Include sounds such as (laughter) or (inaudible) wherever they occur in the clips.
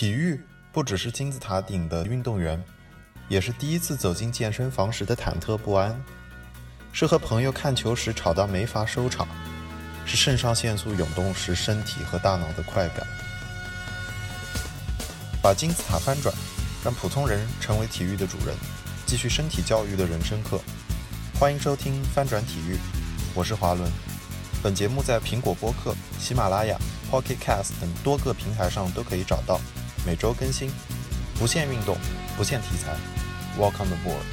体育不只是金字塔顶的运动员，也是第一次走进健身房时的忐忑不安，是和朋友看球时吵到没法收场，是肾上腺素涌动时身体和大脑的快感。把金字塔翻转，让普通人成为体育的主人，继续身体教育的人生课。欢迎收听《翻转体育》，我是华伦。本节目在苹果播客、喜马拉雅、Pocket Cast 等多个平台上都可以找到，每周更新，不限运动，不限题材。Welcome aboard！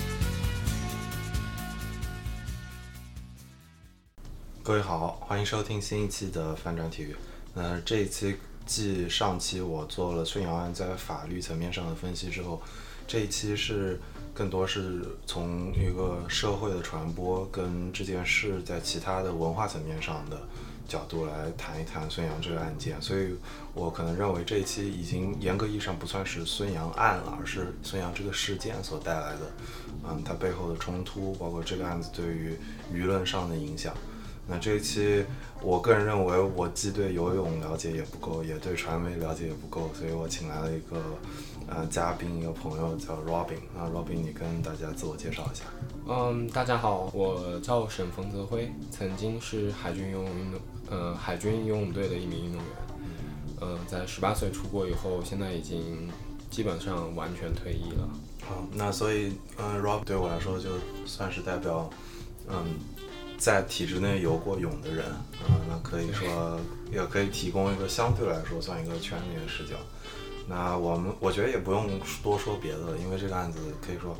各位好，欢迎收听新一期的翻转体育。那这一期继上期我做了孙杨案在法律层面上的分析之后，这一期是更多是从一个社会的传播跟这件事在其他的文化层面上的角度来谈一谈孙杨这个案件。所以我可能认为这一期已经严格意义上不算是孙杨案了，而是孙杨这个事件所带来的，嗯，它背后的冲突，包括这个案子对于舆论上的影响。那这一期，我个人认为我既对游泳了解也不够，也对传媒了解也不够，所以我请来了一个呃嘉宾，一个朋友叫 Robin。那 Robin，你跟大家自我介绍一下。嗯，大家好，我叫沈冯泽辉，曾经是海军游泳运动呃海军游泳队的一名运动员。呃，在十八岁出国以后，现在已经基本上完全退役了。好，那所以嗯，Rob 对我来说就算是代表嗯。在体制内游过泳的人，嗯，那可以说也可以提供一个相对来说算一个全面的视角。那我们我觉得也不用多说别的了，因为这个案子可以说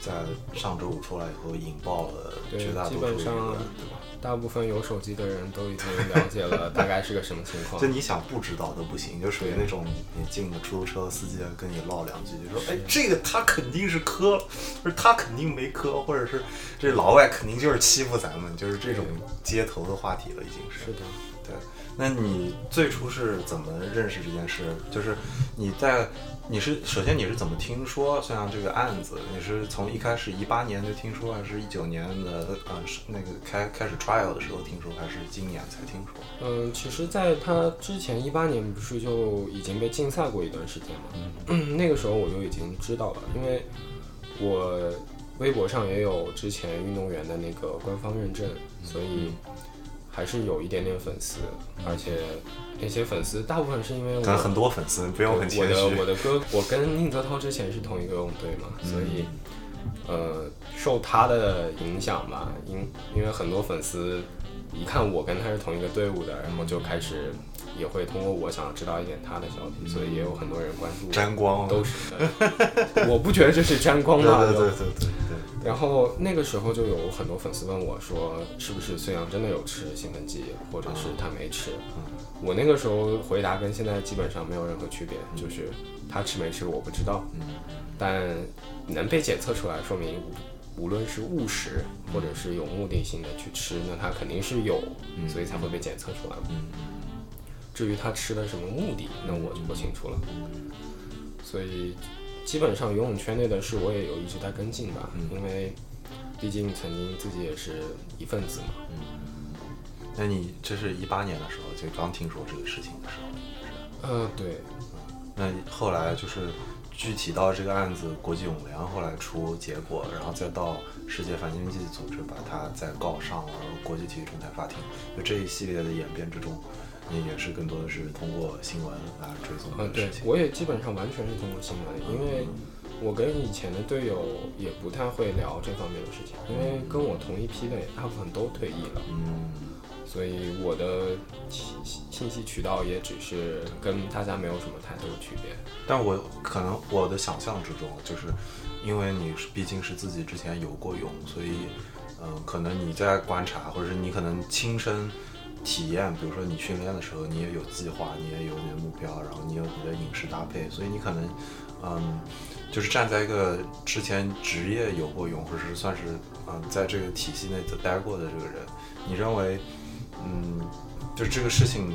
在上周五出来以后引爆了绝大多数舆论，对吧？大部分有手机的人都已经了解了大概是个什么情况。就你想不知道都不行，就属于那种你进了出租车司机跟你唠两句，就说哎，这个他肯定是磕，不是他肯定没磕，或者是这老外肯定就是欺负咱们，就是这种街头的话题了，已经是。是的。对。那你最初是怎么认识这件事？就是你在。你是首先你是怎么听说孙杨这个案子？你是从一开始一八年就听说，还是一九年的呃是那个开开始 trial 的时候听说，还是今年才听说？嗯，其实在他之前一八年不是就已经被禁赛过一段时间吗？嗯，(clears throat) 那个时候我就已经知道了，因为我微博上也有之前运动员的那个官方认证，所以。还是有一点点粉丝，而且那些粉丝大部分是因为我很多粉丝，不用很谦虚。我的我的歌，我跟宁泽涛之前是同一个泳队嘛，所以呃受他的影响吧，因因为很多粉丝一看我跟他是同一个队伍的，然后就开始也会通过我想要知道一点他的消息，所以也有很多人关注。沾光都是，(laughs) 我不觉得这是沾光嘛，对对对对。然后那个时候就有很多粉丝问我，说是不是孙杨真的有吃兴奋剂，或者是他没吃？我那个时候回答跟现在基本上没有任何区别，就是他吃没吃我不知道，但能被检测出来，说明无论是误食或者是有目的性的去吃，那他肯定是有，所以才会被检测出来。至于他吃的什么目的，那我就不清楚了。所以。基本上游泳圈内的事我也有一直在跟进吧，因为毕竟曾经自己也是一份子嘛。嗯，那你这是一八年的时候就刚听说这个事情的时候，是呃，对。那后来就是具体到这个案子，国际泳联后来出结果，然后再到世界反竞技组织把它再告上了国际体育仲裁法庭，就这一系列的演变之中。你也是更多的是通过新闻来追踪嗯，对，我也基本上完全是通过新闻，因为我跟以前的队友也不太会聊这方面的事情，因为跟我同一批的大部分都退役了，嗯，所以我的信信息渠道也只是跟大家没有什么太多的区别。但我可能我的想象之中，就是因为你毕竟是自己之前游过泳，所以嗯，可能你在观察，或者是你可能亲身。体验，比如说你训练的时候，你也有计划，你也有你的目标，然后你有你的饮食搭配，所以你可能，嗯，就是站在一个之前职业游过泳，或者是算是嗯在这个体系内待过的这个人，你认为，嗯，就是这个事情，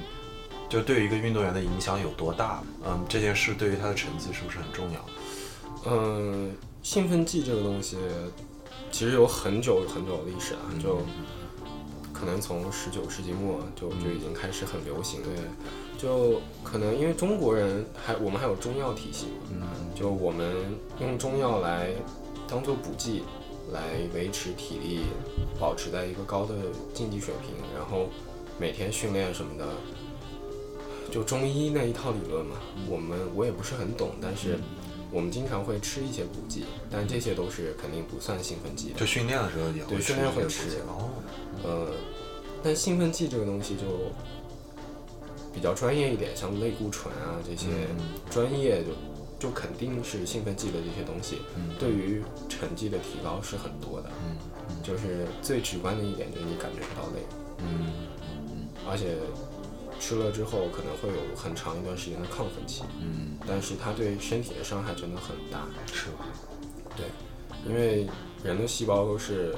就对于一个运动员的影响有多大？嗯，这件事对于他的成绩是不是很重要？嗯，兴奋剂这个东西，其实有很久很久的历史了，就。可能从十九世纪末就就已经开始很流行。对，就可能因为中国人还我们还有中药体系，嗯。就我们用中药来当做补剂，来维持体力，保持在一个高的竞技水平，然后每天训练什么的，就中医那一套理论嘛，我们我也不是很懂，但是我们经常会吃一些补剂，但这些都是肯定不算兴奋剂的。就训练的时候也会对训练会吃。哦，呃，但兴奋剂这个东西就比较专业一点，像类固醇啊这些嗯专业就就肯定是兴奋剂的这些东西，嗯对于成绩的提高是很多的。嗯就是最直观的一点就是你感觉不到累，嗯而且吃了之后可能会有很长一段时间的亢奋期，嗯，但是它对身体的伤害真的很大。是吧？对，因为人的细胞都是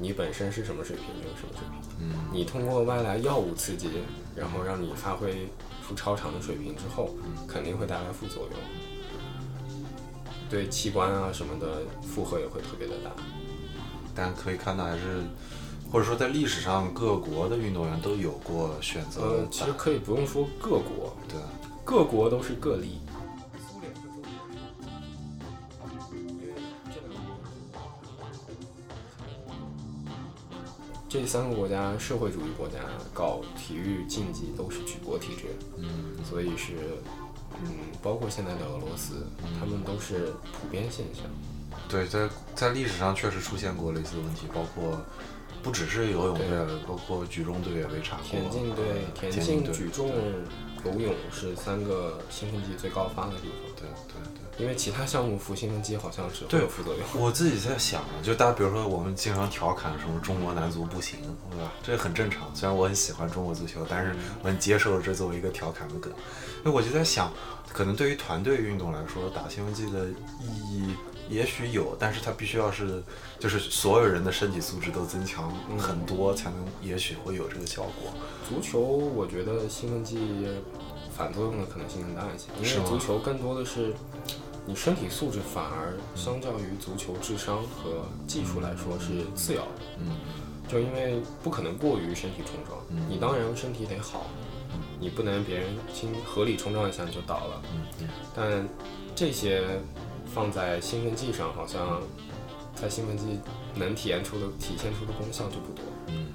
你本身是什么水平就是什么水平。嗯你通过外来药物刺激，然后让你发挥出超常的水平之后，肯定会带来副作用，对器官啊什么的负荷也会特别的大。但可以看到还是，或者说在历史上各国的运动员都有过选择呃，其实可以不用说各国，对啊各国都是个例。这三个国家社会主义国家搞体育竞技都是举国体制，嗯所以是，嗯，包括现在的俄罗斯，他们都是普遍现象。对，在在历史上确实出现过类似的问题，包括不只是游泳队，包括举重队也被查过，田径队、田田径队、举重、游泳是三个兴奋剂最高发的地方，对对对。因为其他项目服兴奋剂好像是会对有副作用。我自己在想啊，就大家比如说我们经常调侃什么中国男足不行，对吧？这很正常。虽然我很喜欢中国足球，但是我很接受这作为一个调侃的梗。那我就在想，可能对于团队运动来说，打兴奋剂的意义也许有，但是它必须要是就是所有人的身体素质都增强很多，才能也许会有这个效果。足球我觉得兴奋剂反作用的可能性更大一些，因为足球更多的是你身体素质反而相较于足球智商和技术来说是次要的。嗯就因为不可能过于身体冲撞，嗯你当然身体得好，你不能别人轻合理冲撞一下你就倒了。嗯嗯但这些放在兴奋剂上，好像在兴奋剂能体验出的体现出的功效就不多。嗯，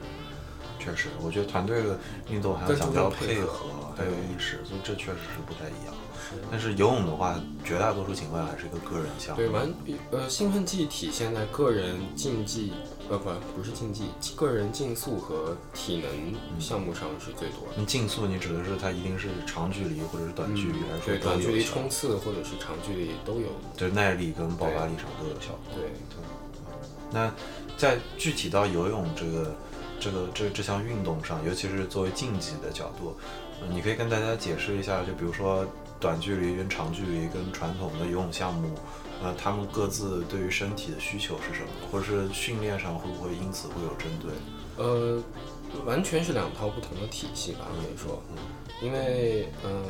确实，我觉得团队的运动还要更讲究配合，还有意识，所以这确实是不太一样。是但是游泳的话，绝大多数情况还是一个个人项目。对，完呃，兴奋剂体现在个人竞技，呃不不是竞技，个人竞速和体能项目上是最多的。你竞速，你指的是它一定是长距离或者是短距离，还是对，短距离冲刺或者是长距离都有。就是耐力跟爆发力上都有效果。对，那在具体到游泳这个这个这这项运动上，尤其是作为竞技的角度，呃你可以跟大家解释一下，就比如说短距离跟长距离跟传统的游泳项目，呃，他们各自对于身体的需求是什么，或者是训练上会不会因此会有针对？呃，完全是两套不同的体系吧，可以说。因为嗯、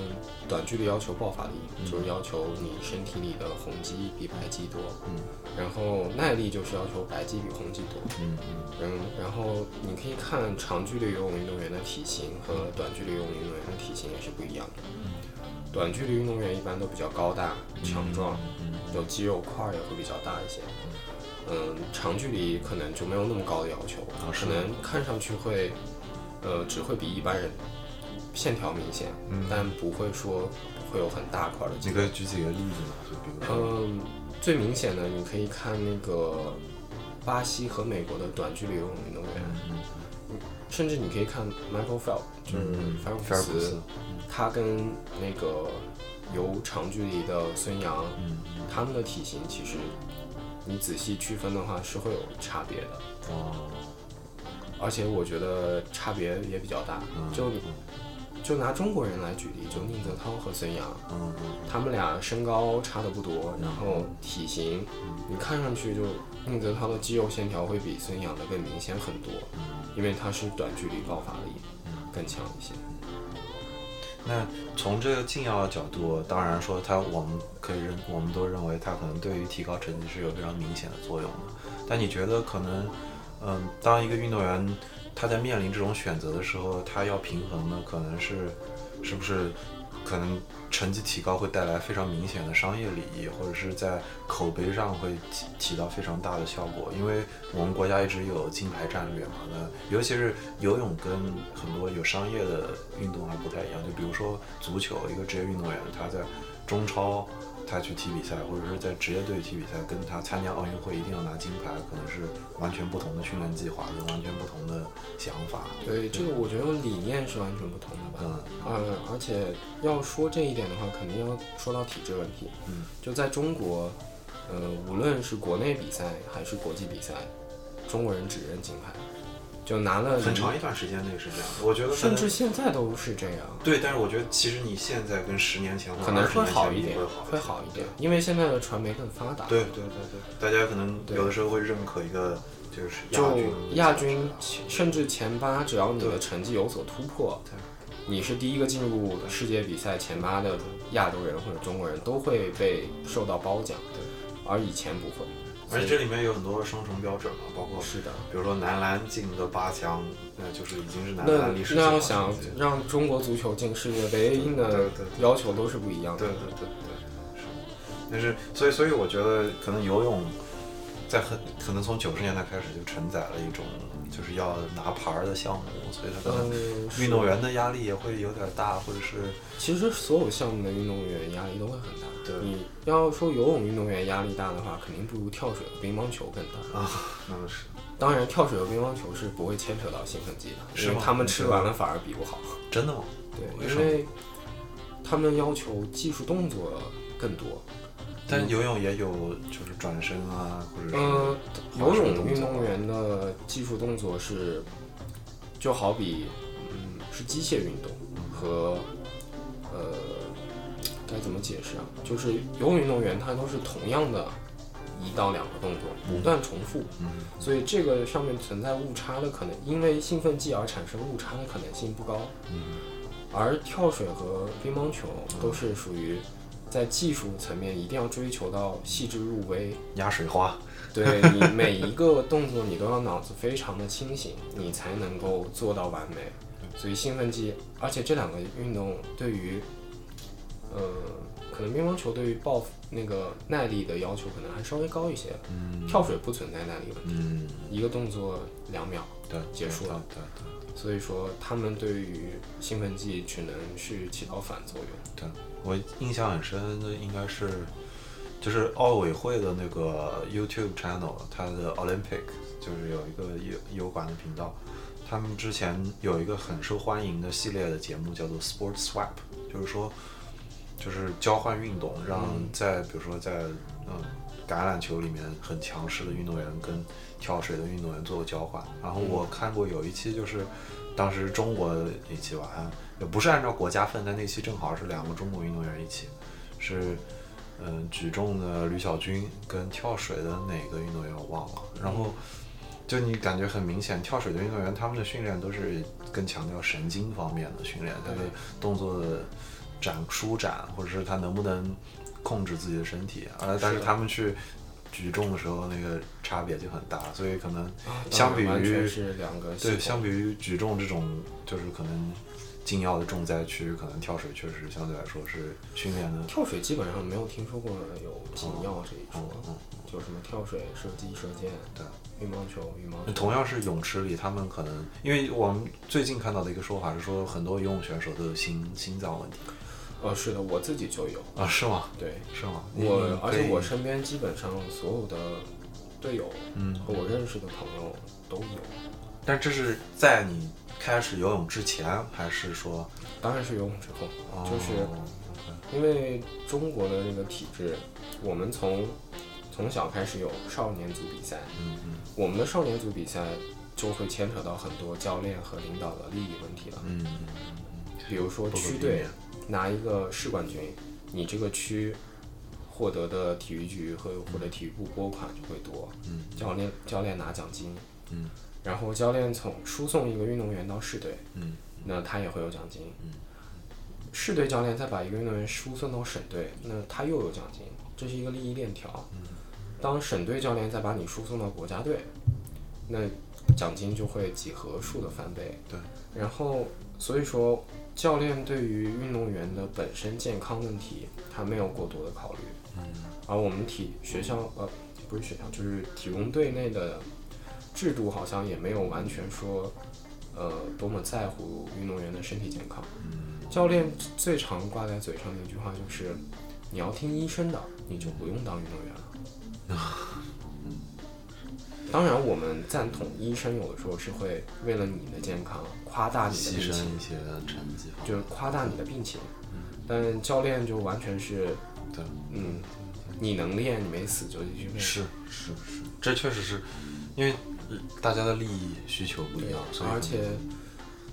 短距离要求爆发力，就是要求你身体里的红肌比白肌多，嗯然后耐力就是要求白肌比红肌多。嗯嗯，然后你可以看长距离游泳运动员的体型和短距离游泳运动员的体型也是不一样的。短距离运动员一般都比较高大、强壮，嗯有肌肉块也会比较大一些。嗯，长距离可能就没有那么高的要求，可能看上去会，呃，只会比一般人线条明显，嗯但不会说会有很大块儿的肌肉。你可以举几个例子吗？就比如说，嗯，最明显的你可以看那个巴西和美国的短距离游泳运动员，嗯甚至你可以看 Michael Phelps，就是嗯菲尔普斯。他跟那个游长距离的孙杨，嗯他们的体型其实你仔细区分的话是会有差别的，哦，而且我觉得差别也比较大。嗯就就拿中国人来举例，就宁泽涛和孙杨，嗯嗯。他们俩身高差的不多，然后体型你看上去就宁泽涛的肌肉线条会比孙杨的更明显很多，因为他是短距离爆发力更强一些。那从这个禁药的角度，当然说他，我们可以认，我们都认为他可能对于提高成绩是有非常明显的作用的。但你觉得可能，嗯，当一个运动员他在面临这种选择的时候，他要平衡的可能是，是不是可能成绩提高会带来非常明显的商业利益，或者是在口碑上会起起到非常大的效果。因为我们国家一直有金牌战略嘛，那尤其是游泳跟很多有商业的运动还不太一样。就比如说足球，一个职业运动员他在中超。他去踢比赛，或者是在职业队踢比赛，跟他参加奥运会一定要拿金牌，可能是完全不同的训练计划，跟完全不同的想法。对，这个我觉得理念是完全不同的吧。嗯，呃，而且要说这一点的话，肯定要说到体制问题。嗯，就在中国，呃，无论是国内比赛还是国际比赛，中国人只认金牌。就拿了很长一段时间内是这样，我觉得甚至现在都是这样。对，但是我觉得其实你现在跟十年前可能会好一点，会好一点，因为现在的传媒更发达。对对对对，大家可能有的时候会认可一个就是亚军，亚军甚至前八，只要你的成绩有所突破，你是第一个进入世界比赛前八的亚洲人或者中国人，都会被受到褒奖。对，而以前不会。而且这里面有很多双重标准嘛，包括是的，比如说男篮进的八强，那就是已经是男篮历史那那要想让中国足球进世界杯，的要求都是不一样的。对对对对，是。但是，所以所以我觉得可能游泳在很可能从九十年代开始就承载了一种就是要拿牌儿的项目，所以它的运动员的压力也会有点大，或者是其实所有项目的运动员压力都会很大。你要说游泳运动员压力大的话，肯定不如跳水和乒乓球更大啊。那是，当然跳水和乒乓球是不会牵扯到兴奋剂的，因为他们吃完了反而比不好。真的吗？对，因为他们要求技术动作更多。但游泳也有就是转身啊，或者嗯，游泳运动员的技术动作是，就好比嗯是机械运动和呃。该怎么解释啊？就是游泳运动员他都是同样的一到两个动作，不断重复，所以这个上面存在误差的可能，因为兴奋剂而产生误差的可能性不高。而跳水和乒乓球都是属于在技术层面一定要追求到细致入微，压水花。对 (laughs) 你每一个动作你都要脑子非常的清醒，你才能够做到完美。所以兴奋剂，而且这两个运动对于呃，可能乒乓球对于爆那个耐力的要求可能还稍微高一些。嗯，跳水不存在耐力问题。嗯，一个动作两秒，对，结束了。对对。所以说，他们对于兴奋剂只能是起到反作用。对我印象很深的应该是，就是奥委会的那个 YouTube channel，它的 Olympic 就是有一个油油管的频道，他们之前有一个很受欢迎的系列的节目叫做 Sports Swap，就是说。就是交换运动，让在比如说在嗯橄榄球里面很强势的运动员跟跳水的运动员做个交换。然后我看过有一期就是当时中国的一期吧，也不是按照国家分，但那期正好是两个中国运动员一起，是嗯举重的吕小军跟跳水的哪个运动员我忘了。然后就你感觉很明显，跳水的运动员他们的训练都是更强调神经方面的训练，他的动作的。展舒展，或者是他能不能控制自己的身体，而但是他们去举重的时候，那个差别就很大，所以可能相比于对，相比于举重这种就是可能禁药的重灾区，可能跳水确实相对来说是训练的。跳水基本上没有听说过有禁药这一说，就什么跳水、射击、射箭，对，乒乓球、羽毛球。同样是泳池里，他们可能因为我们最近看到的一个说法是说，很多游泳选手都有心心脏问题。呃，是的，我自己就有啊，是吗？对，是吗？我而且我身边基本上所有的队友，嗯，和我认识的朋友都有。但这是在你开始游泳之前，还是说？当然是游泳之后，就是因为中国的那个体制，我们从从小开始有少年组比赛，嗯嗯，我们的少年组比赛就会牵扯到很多教练和领导的利益问题了，嗯嗯嗯，比如说区队。拿一个市冠军，你这个区获得的体育局和或者体育部拨款就会多。嗯，教练教练拿奖金。嗯，然后教练从输送一个运动员到市队。嗯，那他也会有奖金。嗯，市队教练再把一个运动员输送到省队，那他又有奖金，这是一个利益链条。嗯，当省队教练再把你输送到国家队，那奖金就会几何数的翻倍。对，然后所以说教练对于运动员的本身健康问题，他没有过多的考虑。嗯，而我们体学校呃不是学校，就是体工队内的制度好像也没有完全说呃多么在乎运动员的身体健康。嗯，教练最常挂在嘴上的一句话就是：“你要听医生的，你就不用当运动员了。(laughs) ”当然，我们赞同医生有的时候是会为了你的健康夸大你的牺病情，牲一些成绩方面，就是夸大你的病情。但教练就完全是，对，嗯，你能练，你没死就继续练。是是是，这确实是因为呃大家的利益需求不一样，所以而且，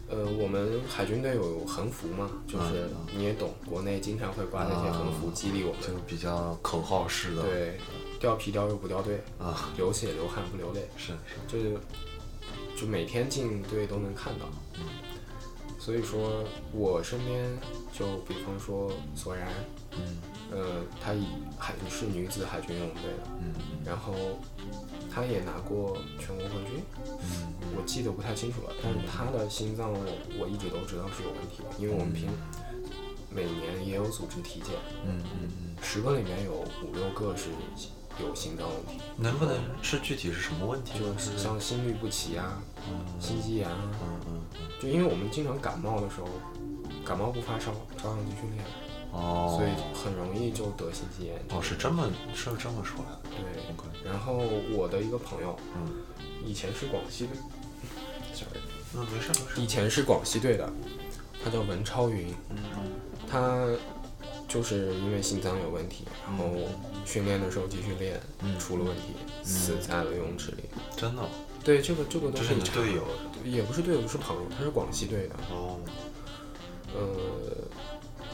呃，我们海军队有横幅嘛，就是嗯你也懂，国内经常会挂那些横幅激励我们。就比较口号式的，对，掉皮掉肉不掉队，啊，流血流汗不流泪，是是，就是就每天进队都能看到。嗯。所以说我身边就比方说索然，嗯。呃，她以海是女子海军游泳队的，嗯。然后她也拿过全国冠军，嗯。我记得不太清楚了，但是他的心脏我我一直都知道是有问题的，因为我们平每年也有组织体检，嗯嗯嗯，十个里面有五六个是有心脏问题，能不能是具体是什么问题？就是像心律不齐啊、心肌炎啊，嗯嗯嗯，就因为我们经常感冒的时候，感冒不发烧，照样去训练，哦，所以很容易就得心肌炎。哦是这么是这么说来的对。然后我的一个朋友，嗯，以前是广西队，sorry，那没事没事，以前是广西队的，他叫文超云，嗯他就是因为心脏有问题，然后训练的时候继续练，嗯。出了问题，死在了游泳池里。真的？哦对，这个这个都是你的队友也不是队友，是朋友，他是广西队的。哦，呃，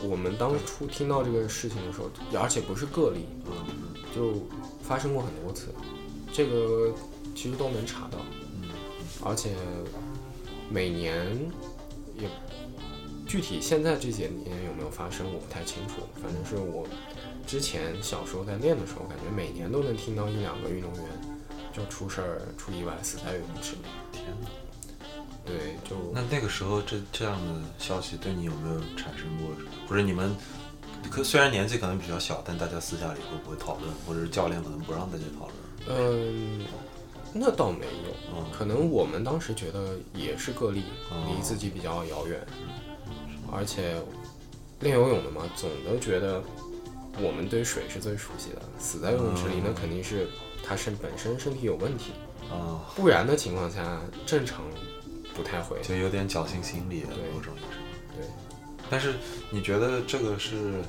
我们当初听到这个事情的时候，而且不是个例，嗯就发生过很多次，这个其实都能查到，嗯而且每年也具体现在这些年有没有发生我不太清楚，反正是我之前小时候在练的时候，感觉每年都能听到一两个运动员就出事儿、出意外死在游泳池里。天哪，对，就那那个时候这这样的消息对你有没有产生过？不是你们，可虽然年纪可能比较小，但大家私下里会不会讨论，或者是教练可能不让大家讨论？嗯，那倒没有，嗯可能我们当时觉得也是个例，哦离自己比较遥远，而且练游泳的嘛，总的觉得我们对水是最熟悉的，死在游泳池里嗯那肯定是他身本身身体有问题，啊，不然的情况下正常不太会。就有点侥幸心理，对某种意义上。对，但是你觉得这个是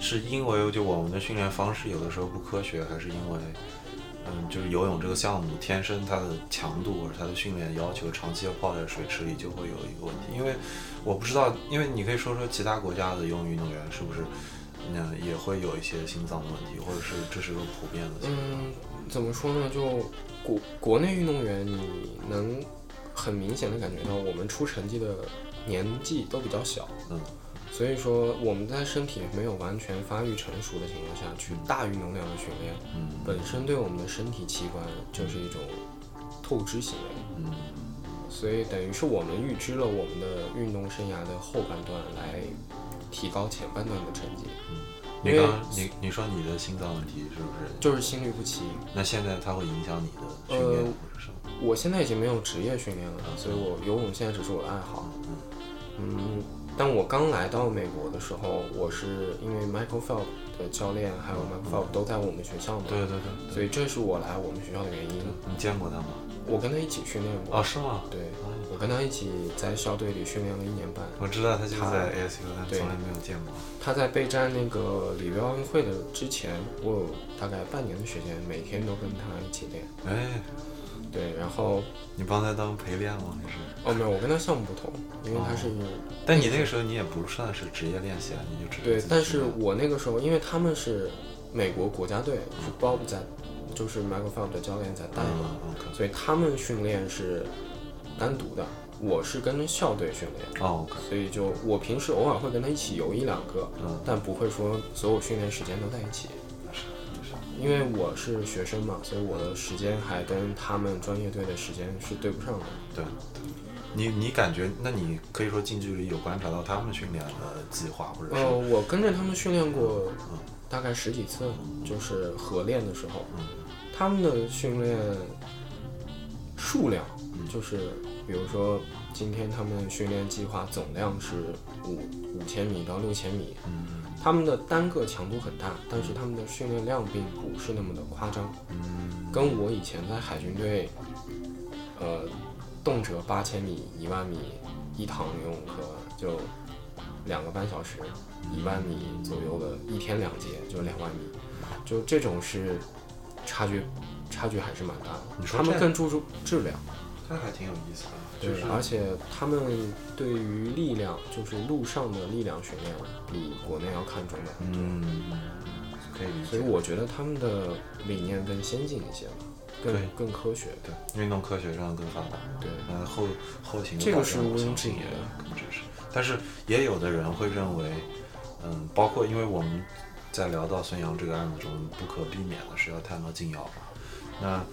是因为就我们的训练方式有的时候不科学，还是因为嗯，就是游泳这个项目天生它的强度或者它的训练要求，长期要泡在水池里就会有一个问题。因为我不知道，因为你可以说说其他国家的游泳运动员是不是那也会有一些心脏的问题，或者是这是个普遍的情况？嗯，怎么说呢？就国国内运动员，你能很明显的感觉到，我们出成绩的年纪都比较小，嗯，所以说我们在身体没有完全发育成熟的情况下去大运动量的训练，嗯。本身对我们的身体器官就是一种透支行为，嗯。所以等于是我们预支了我们的运动生涯的后半段来提高前半段的成绩，你刚刚你你说你的心脏问题是不是？就是心律不齐。那现在它会影响你的训练呃或者什么？我现在已经没有职业训练了，所以我游泳现在只是我的爱好。嗯，但我刚来到美国的时候，我是因为 Michael Phelps 的教练还有 Michael Phelps 都在我们学校嘛，对对对，所以这是我来我们学校的原因。你见过他吗？我跟他一起训练过，啊，是吗？对，我跟他一起在校队里训练了一年半。我知道他就是他在 ASU，但从来没有见过。他在备战那个里约奥运会的之前，我有大概半年的时间，每天都跟他一起练。哎，对，然后你帮他当陪练吗？还是？哦没有，我跟他项目不同，因为他是、但你那个时候你也不算是职业练习啊，你就只对但是我那个时候，因为他们是美国国家队，是 Bob 在，就是 Michael Phelps 的教练在带嘛，所以他们训练是单独的，我是跟着校队训练，哦所以就我平时偶尔会跟他一起游一两个，嗯，但不会说所有训练时间都在一起。因为我是学生嘛，所以我的时间还跟他们专业队的时间是对不上的。对，你你感觉，那你可以说近距离有观察到他们训练的计划，或者是？呃，我跟着他们训练过大概十几次，就是合练的时候，他们的训练数量就是，比如说今天他们训练计划总量是五五千米到六千米，嗯他们的单个强度很大，但是他们的训练量并不是那么的夸张，嗯。跟我以前在海军队，呃，动辄八千米、一万米一堂游泳课就两个半小时，一万米左右的一天两节就两万米，就这种是差距差距还是蛮大的他们更注重质量，那还挺有意思的，对，就是而且他们对于力量，就是路上的力量训练比国内要看重的很多。嗯，可以理解。所以我觉得他们的理念更先进一些吧，更对更科学。对运动科学上更发达，对，呃后后勤的这个是毋庸置疑的更支持。但是也有的人会认为，嗯，包括因为我们在聊到孙杨这个案子中，不可避免的是要谈到禁药吧。那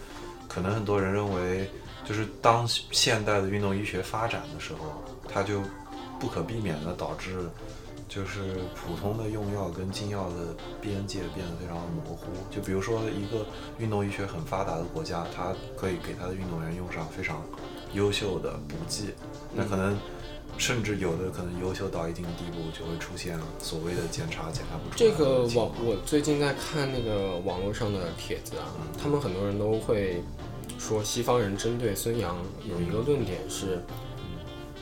可能很多人认为，就是当现代的运动医学发展的时候，它就不可避免的导致，就是普通的用药跟禁药的边界变得非常模糊。就比如说一个运动医学很发达的国家，它可以给它的运动员用上非常优秀的补剂，那可能。甚至有的可能优秀到一定地步，就会出现所谓的检查检查不出这个网我最近在看那个网络上的帖子啊，他们很多人都会说西方人针对孙杨有一个论点是，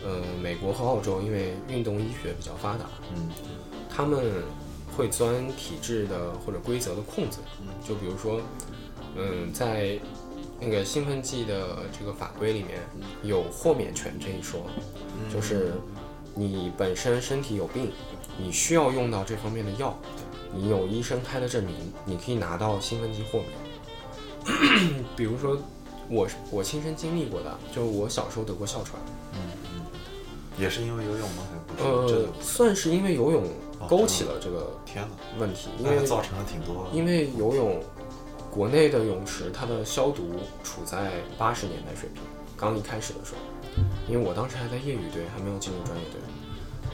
呃，美国和澳洲因为运动医学比较发达，嗯他们会钻体制的或者规则的空子，嗯就比如说，嗯，在那个兴奋剂的这个法规里面有豁免权这一说，嗯就是你本身身体有病，你需要用到这方面的药，你有医生开的证明，你可以拿到兴奋剂豁免。(coughs) 比如说，我我亲身经历过的，就我小时候得过哮喘，嗯也是因为游泳吗？还不是？这呃，算是因为游泳哦勾起了这个天哪，问题，因为造成了挺多。因为游泳，国内的泳池它的消毒处在八十年代水平，刚一开始的时候，因为我当时还在业余队，还没有进入专业队，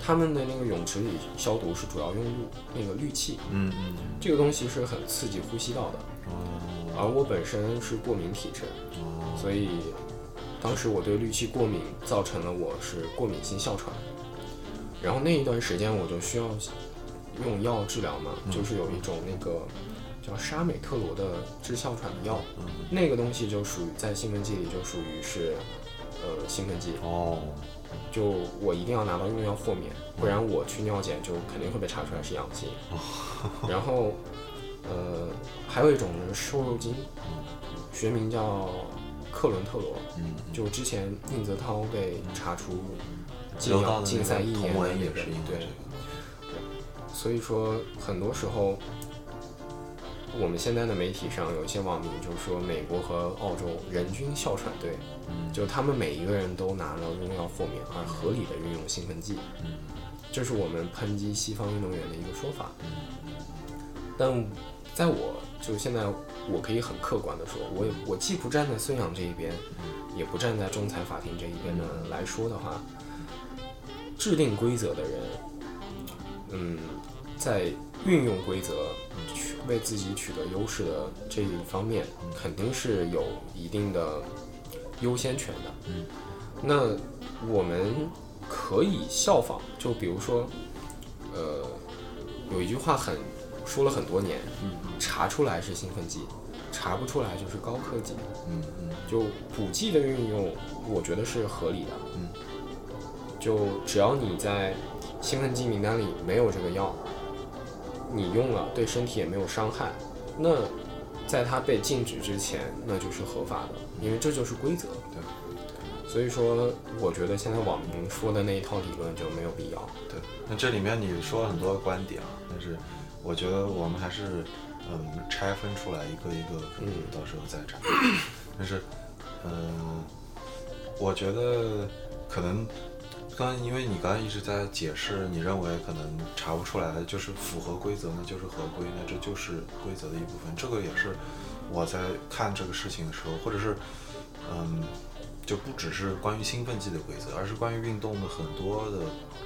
他们的那个泳池里消毒是主要用氯那个氯气，嗯嗯这个东西是很刺激呼吸道的，哦而我本身是过敏体质，哦，所以当时我对氯气过敏，造成了我是过敏性哮喘。然后那一段时间我就需要用药治疗嘛，就是有一种那个叫沙美特罗的治哮喘的药，嗯。那个东西就属于在兴奋剂里就属于是呃兴奋剂，哦。就我一定要拿到用药豁免，不然我去尿检就肯定会被查出来是阳性。然后呃还有一种是瘦肉精，学名叫克伦特罗。嗯，就之前宁泽涛被查出禁药禁赛一年的也那个对是因为这，个。所以说很多时候，我们现在的媒体上有一些网民就说美国和澳洲人均哮喘队，嗯就他们每一个人都拿了用药豁免而合理的运用兴奋剂，嗯这是我们抨击西方运动员的一个说法。嗯但在我就现在，我可以很客观的说，我也我既不站在孙杨这一边，也不站在仲裁法庭这一边的来说的话，制定规则的人，嗯，在运用规则取为自己取得优势的这一方面，肯定是有一定的优先权的。嗯，那我们可以效仿，就比如说，呃，有一句话很说了很多年，嗯查出来是兴奋剂，查不出来就是高科技。嗯嗯就补剂的运用，我觉得是合理的。嗯，就只要你在兴奋剂名单里没有这个药，你用了对身体也没有伤害，那在它被禁止之前，那就是合法的，因为这就是规则。对。所以说，我觉得现在网民说的那一套理论就没有必要。对，那这里面你说了很多观点啊，但是我觉得我们还是嗯拆分出来一个一个，可能到时候再谈。但是嗯，我觉得可能刚因为你刚才一直在解释，你认为可能查不出来的，就是符合规则，那就是合规，那这就是规则的一部分。这个也是我在看这个事情的时候，或者是嗯，就不只是关于兴奋剂的规则，而是关于运动的很多的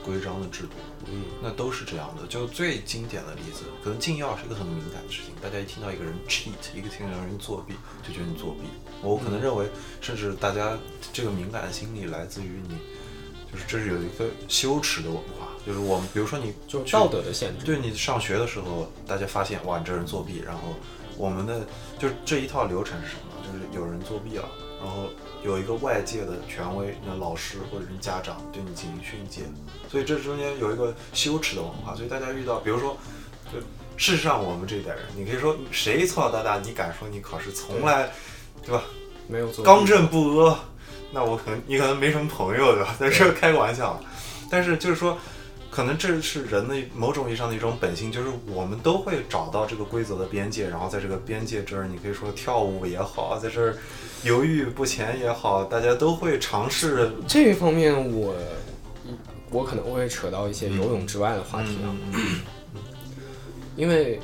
规章的制度，嗯，那都是这样的。就最经典的例子，可能禁药是一个很敏感的事情，大家一听到一个人 cheat，一个听到人作弊，就觉得你作弊。我可能认为，甚至大家这个敏感的心理来自于你。就是这是有一个羞耻的文化，就是我们比如说你就道德的限制，对你上学的时候，大家发现哇你这人作弊，然后我们的就是这一套流程是什么？就是有人作弊了，然后有一个外界的权威，那老师或者是家长对你进行训诫，所以这中间有一个羞耻的文化，所以大家遇到比如说，就事实上我们这一代人，你可以说谁从小到大你敢说你考试从来 (laughs) 对吧？没有做刚正不阿。那我可能你可能没什么朋友对吧？(laughs) 但是开个玩笑，但是就是说，可能这是人的某种意义上的一种本性，就是我们都会找到这个规则的边界，然后在这个边界这儿，你可以说跳舞也好，在这儿犹豫不前也好，大家都会尝试。这一方面，我我可能会扯到一些游泳之外的话题啊，因为。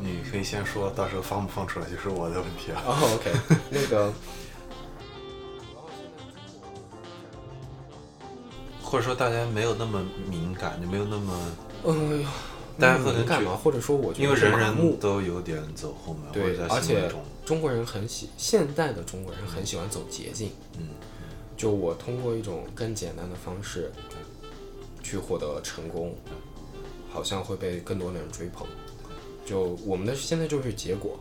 你可以先说到时候放不放出来就是我的问题了。哦，OK，那个，或者说大家没有那么敏感，就没有那么，哎呦，大家可能干嘛？或者说，我因为人人都有点走后门，对，而且中国人很喜，现代的中国人很喜欢走捷径。嗯，就我通过一种更简单的方式去获得成功，好像会被更多的人追捧。就我们的现在就是结果，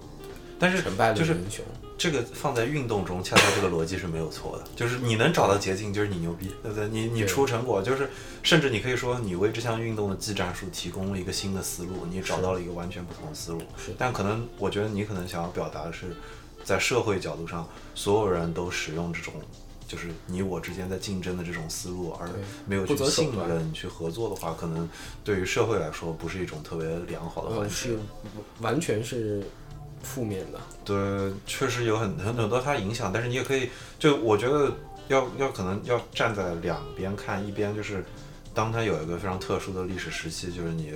但是成败就是英雄。这个放在运动中，恰恰这个逻辑是没有错的。就是你能找到捷径，就是你牛逼，对不对？你你出成果，就是甚至你可以说你为这项运动的技战术提供了一个新的思路，你找到了一个完全不同的思路。是，但可能我觉得你可能想要表达的是，在社会角度上，所有人都使用这种。就是你我之间在竞争的这种思路，而没有去信任、去合作的话，可能对于社会来说不是一种特别良好的环境，是完全是负面的。对，确实有很很很多它影响，但是你也可以，就我觉得要要可能要站在两边看，一边就是当它有一个非常特殊的历史时期，就是你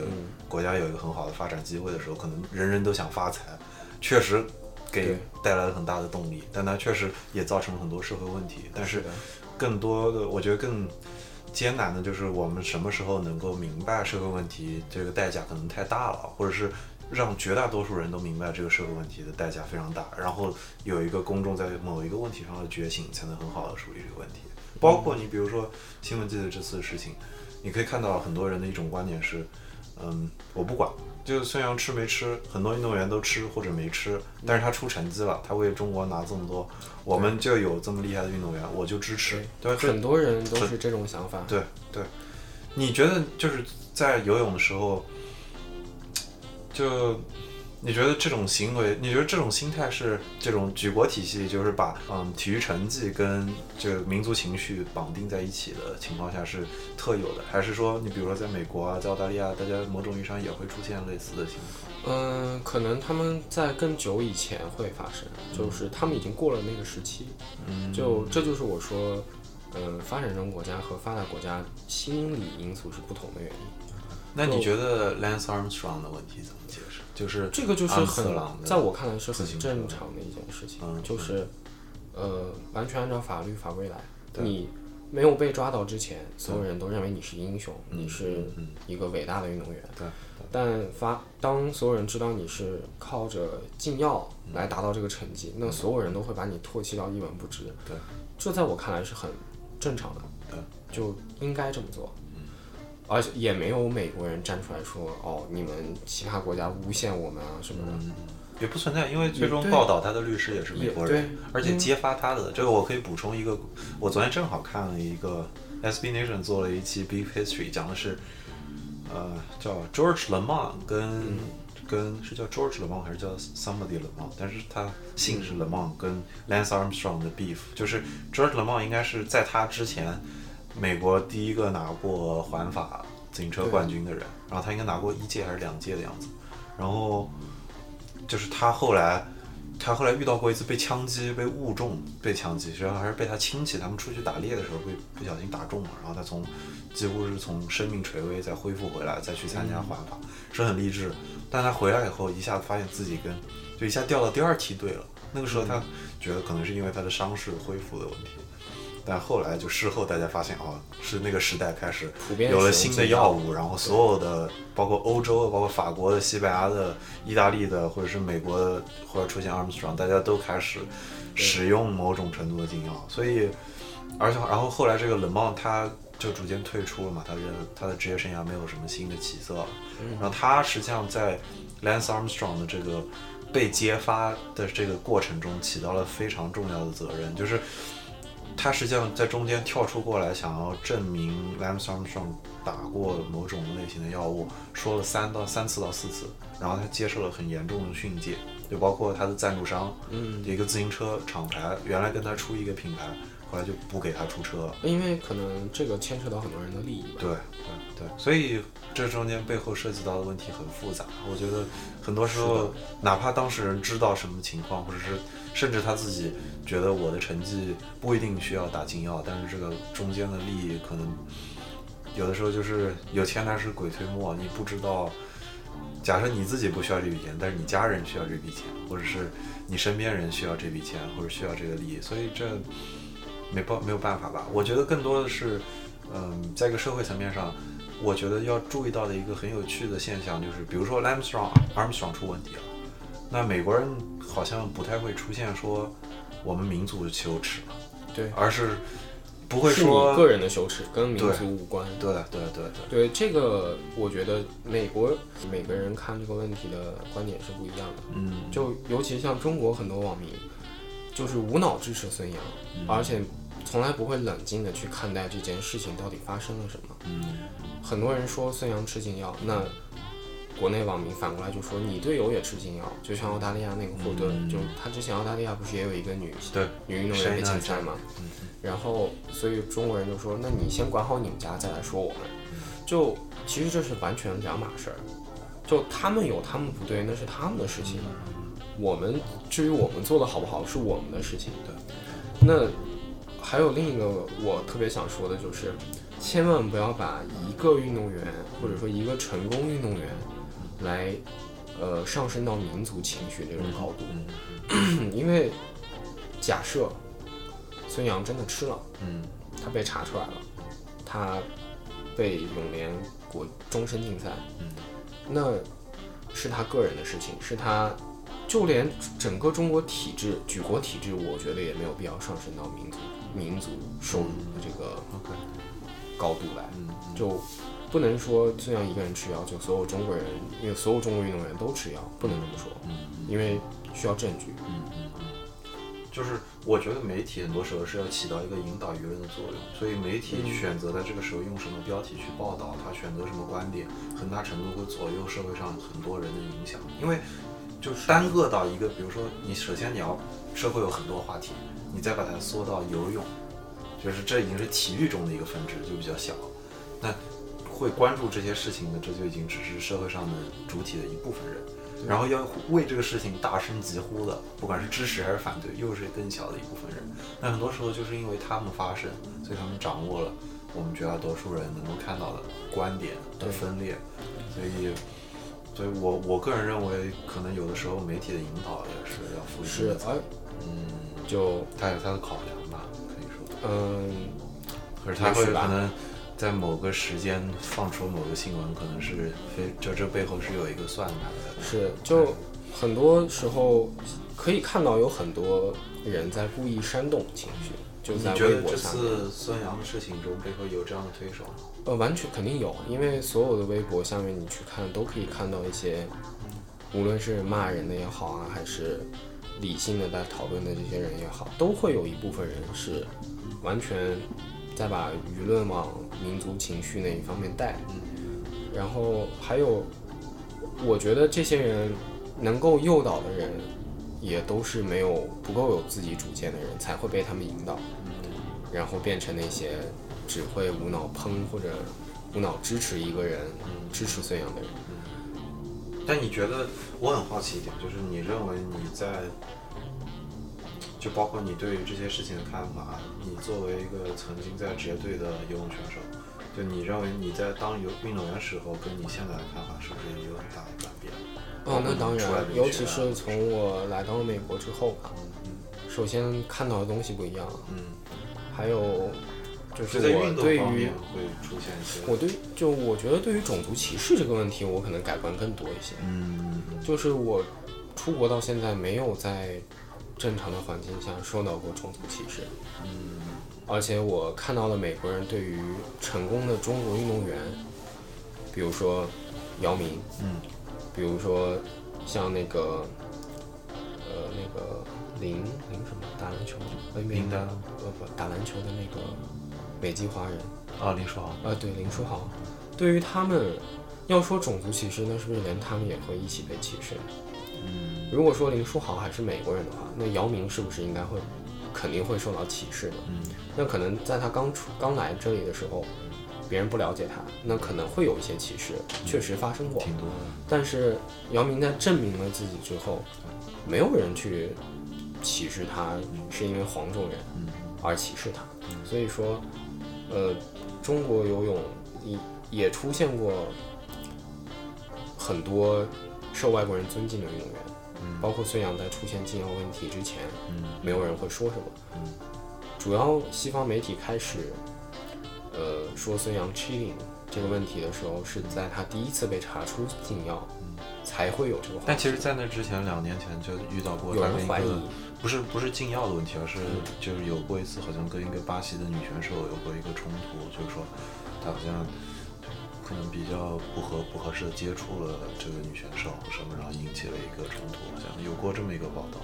国家有一个很好的发展机会的时候，可能人人都想发财，确实。给带来了很大的动力，但它确实也造成了很多社会问题。但是，更多的我觉得更艰难的就是我们什么时候能够明白社会问题这个代价可能太大了，或者是让绝大多数人都明白这个社会问题的代价非常大，然后有一个公众在某一个问题上的觉醒，才能很好的处理这个问题。包括你比如说新闻界的这次的事情，你可以看到很多人的一种观点是，嗯，我不管。就孙杨吃没吃，很多运动员都吃或者没吃，但是他出成绩了，他为中国拿这么多，我们就有这么厉害的运动员，我就支持。对，很多人都是这种想法。对对，你觉得就是在游泳的时候，就。你觉得这种行为，你觉得这种心态是这种举国体系，就是把嗯体育成绩跟这个民族情绪绑定在一起的情况下是特有的，还是说你比如说在美国啊，在澳大利亚，大家某种意义上也会出现类似的情况？嗯，可能他们在更久以前会发生，就是他们已经过了那个时期。嗯，就这就是我说，呃，发展中国家和发达国家心理因素是不同的原因。那你觉得 Lance Armstrong 的问题怎么解释？就是这个就是很，在我看来是很正常的一件事情，就是，呃，完全按照法律法规来。你没有被抓到之前，所有人都认为你是英雄，你是一个伟大的运动员。对。但发当所有人知道你是靠着禁药来达到这个成绩，那所有人都会把你唾弃到一文不值。对。这在我看来是很正常的。对。就应该这么做。而且也没有美国人站出来说：“哦，你们其他国家诬陷我们啊什么的，也不存在。因为最终报道他的律师也是美国人，而且揭发他的这个，我可以补充一个，我昨天正好看了一个 SB Nation 做了一期 Beef History，讲的是，呃，叫 George Lemon 跟跟是叫 George Lemon 还是叫 Somebody Lemon，但是他姓是 Lemon，跟 Lance Armstrong 的 Beef，就是 George Lemon 应该是在他之前。美国第一个拿过环法自行车冠军的人，然后他应该拿过一届还是两届的样子，然后就是他后来他后来遇到过一次被枪击、被误中、被枪击，实际上还是被他亲戚他们出去打猎的时候被不小心打中了，然后他从几乎是从生命垂危再恢复回来，再去参加环法，是很励志。但他回来以后，一下子发现自己跟就一下掉到第二梯队了。那个时候他觉得可能是因为他的伤势恢复的问题。但后来就事后大家发现，哦，是那个时代开始有了新的药物，然后所有的包括欧洲、包括法国的、西班牙的、意大利的，或者是美国的，或者出现 Armstrong，大家都开始使用某种程度的禁药。所以，而且然后后来这个冷帽他就逐渐退出了嘛，他的他的职业生涯没有什么新的起色。然后他实际上在 Lance Armstrong 的这个被揭发的这个过程中起到了非常重要的责任，就是。他实际上在中间跳出过来，想要证明 Lance Armstrong 打过某种类型的药物，说了三到三次到四次，然后他接受了很严重的训诫，就包括他的赞助商，嗯，一个自行车厂牌，原来跟他出一个品牌，后来就不给他出车了，因为可能这个牵扯到很多人的利益吧。对对对，所以这中间背后涉及到的问题很复杂。我觉得很多时候，哪怕当事人知道什么情况，或者是。甚至他自己觉得我的成绩不一定需要打禁药，但是这个中间的利益可能有的时候就是有钱难使鬼推磨。你不知道，假设你自己不需要这笔钱，但是你家人需要这笔钱，或者是你身边人需要这笔钱，或者需要这个利益，所以这没办没有办法吧？我觉得更多的是，嗯，在一个社会层面上，我觉得要注意到的一个很有趣的现象就是，比如说 Armstrong Armstrong 出问题了。那美国人好像不太会出现说我们民族的羞耻，对，而是不会说个人的羞耻跟民族无关。对对对对对，这个我觉得美国每个人看这个问题的观点是不一样的。嗯，就尤其像中国很多网民，就是无脑支持孙杨，而且从来不会冷静的去看待这件事情到底发生了什么。嗯，很多人说孙杨吃禁药，那。国内网民反过来就说你队友也吃禁药，就像澳大利亚那个霍顿，就他之前澳大利亚不是也有一个女对女运动员被禁赛嘛？然后所以中国人就说，那你先管好你们家，再来说我们。就其实这是完全两码事儿，就他们有他们不对，那是他们的事情。我们至于我们做的好不好，是我们的事情。对。那还有另一个我特别想说的就是，千万不要把一个运动员或者说一个成功运动员。来，呃，上升到民族情绪这种高度，(clears throat) 因为假设孙杨真的吃了，嗯，他被查出来了，他被永联国终身禁赛，嗯，那是他个人的事情，是他，就连整个中国体制、举国体制，我觉得也没有必要上升到民族民族收入的这个高度来，就。不能说这样一个人吃药，就所有中国人，因为所有中国运动员都吃药，不能这么说，因为需要证据，嗯嗯嗯，就是我觉得媒体很多时候是要起到一个引导舆论的作用，所以媒体选择在这个时候用什么标题去报道，他选择什么观点，很大程度会左右社会上很多人的影响，因为就单个到一个，比如说你首先你要社会有很多话题，你再把它缩到游泳，就是这已经是体育中的一个分支，就比较小，那。会关注这些事情的，这就已经只是社会上的主体的一部分人，然后要为这个事情大声疾呼的，不管是支持还是反对，又是更小的一部分人。那很多时候就是因为他们发声，所以他们掌握了我们绝大多数人能够看到的观点的分裂。所以，所以我我个人认为，可能有的时候媒体的引导也是要负一定的责任。嗯，就他有他的考量吧，可以说。嗯，可是他会可能。在某个时间放出某个新闻，可能是非就这背后是有一个算盘的。是，就很多时候可以看到有很多人在故意煽动情绪，就在微博上。这次孙杨的事情中背后有这样的推手吗？呃，完全肯定有，因为所有的微博下面你去看都可以看到一些，无论是骂人的也好啊，还是理性的在讨论的这些人也好，都会有一部分人是完全。再把舆论往民族情绪那一方面带，嗯，然后还有，我觉得这些人能够诱导的人，也都是没有不够有自己主见的人，才会被他们引导，嗯，然后变成那些只会无脑喷或者无脑支持一个人，支持孙杨的人。但你觉得，我很好奇一点，就是你认为你在就包括你对于这些事情的看法，你作为一个曾经在职业队的游泳选手，就你认为你在当游运动员时候，跟你现在的看法是不是也有很大的转变？哦，那当然，尤其是从我来到美国之后吧，嗯首先看到的东西不一样，嗯还有就是我对于会出现一些，我对就我觉得对于种族歧视这个问题，我可能改观更多一些。嗯就是我出国到现在没有在正常的环境下受到过种族歧视，嗯。而且我看到了美国人对于成功的中国运动员，比如说姚明，嗯。比如说像那个呃那个林林什么打篮球的 NBA 的林丹。呃不打篮球的那个美籍华人，啊，林书豪，啊，对林书豪，对于他们要说种族歧视，那是不是连他们也会一起被歧视？嗯如果说林书豪还是美国人的话，那姚明是不是应该会肯定会受到歧视呢？嗯那可能在他刚出刚来这里的时候，别人不了解他，那可能会有一些歧视，确实发生过。挺多的，但是姚明在证明了自己之后，没有人去歧视他是因为黄种人嗯而歧视他。所以说，呃，中国游泳也也出现过很多受外国人尊敬的运动员，嗯包括孙杨在出现禁药问题之前，嗯没有人会说什么。嗯主要西方媒体开始，呃，说孙杨 cheating 这个问题的时候，是在他第一次被查出禁药，才会有这个。但其实，在那之前两年前就遇到过有人怀疑，不是不是禁药的问题，而是就是有过一次好像跟一个巴西的女选手有过一个冲突，就是说他好像可能比较不合不合适的接触了这个女选手什么，然后引起了一个冲突，好像有过这么一个报道，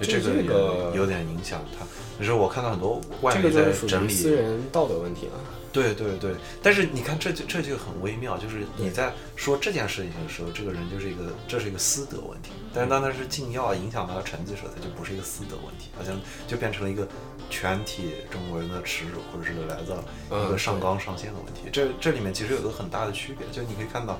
所以这个也有点影响他。可是我看到很多外媒在整理私人道德问题了。对对对，但是你看这就这就很微妙，就是你在说这件事情的时候，这个人就是一个这是一个私德问题，但是当他是禁药影响到他成绩的时候，他就不是一个私德问题，好像就变成了一个全体中国人的耻辱，或者是来自一个嗯上纲上线的问题。这这里面其实有个很大的区别，就你可以看到，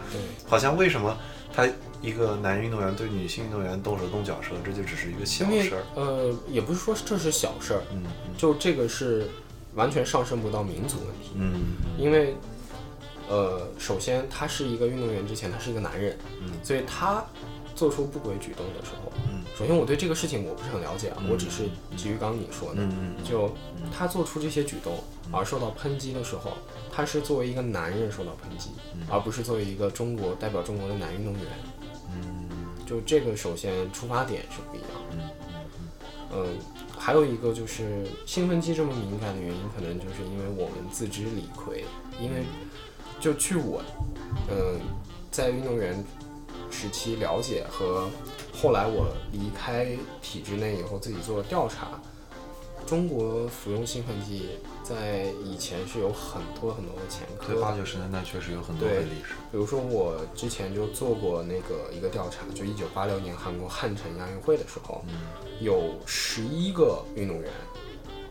好像为什么他一个男运动员对女性运动员动手动脚时候，这就只是一个小事儿。呃，也不是说这是小事儿，嗯。就这个是完全上升不到民族问题，嗯。因为呃，首先他是一个运动员之前，他是一个男人，嗯。所以他做出不轨举动的时候，嗯。首先我对这个事情我不是很了解啊，嗯。我只是基于刚刚你说的，嗯嗯就他做出这些举动而受到抨击的时候，他是作为一个男人受到抨击，而不是作为一个中国代表中国的男运动员。嗯。就这个首先出发点是不一样的。嗯。嗯，还有一个就是兴奋剂这么敏感的原因，可能就是因为我们自知理亏，因为就据我嗯在运动员时期了解和后来我离开体制内以后自己做了调查，中国服用兴奋剂在以前是有很多很多的前科对，八九十年代确实有很多对黑历史。比如说我之前就做过那个一个调查，就一九八六年韩国汉城亚运会的时候，嗯有十一个运动员，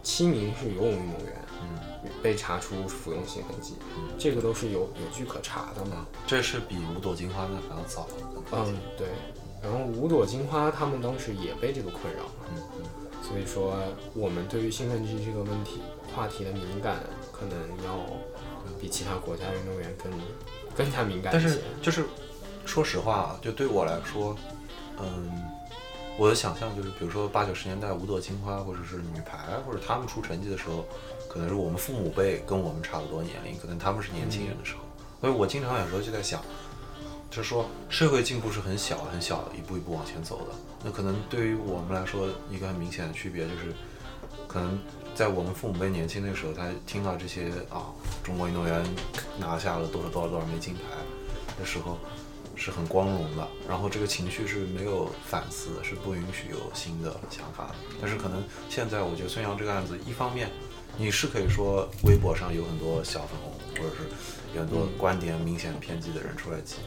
七名是游泳运动员，嗯被查出服用兴奋剂，这个都是有有据可查的嘛。这是比五朵金花那还要早。嗯，对。然后五朵金花他们当时也被这个困扰嘛，嗯所以说我们对于兴奋剂这个问题话题的敏感，可能要比其他国家运动员更更加敏感一些。但是就是说实话啊，就对我来说，嗯，我的想象就是，比如说八九十年代五朵金花或者是女排，或者他们出成绩的时候，可能是我们父母辈跟我们差不多年龄，可能他们是年轻人的时候。所以我经常有时候就在想，就是说社会进步是很小很小的，一步一步往前走的。那可能对于我们来说，一个很明显的区别就是，可能在我们父母辈年轻的时候，他听到这些啊，中国运动员拿下了多少多少多少枚金牌的时候，是很光荣的。然后这个情绪是没有反思，是不允许有新的想法的。但是可能现在，我觉得孙杨这个案子，一方面你是可以说微博上有很多小粉红，或者是有很多观点明显偏激的人出来挤。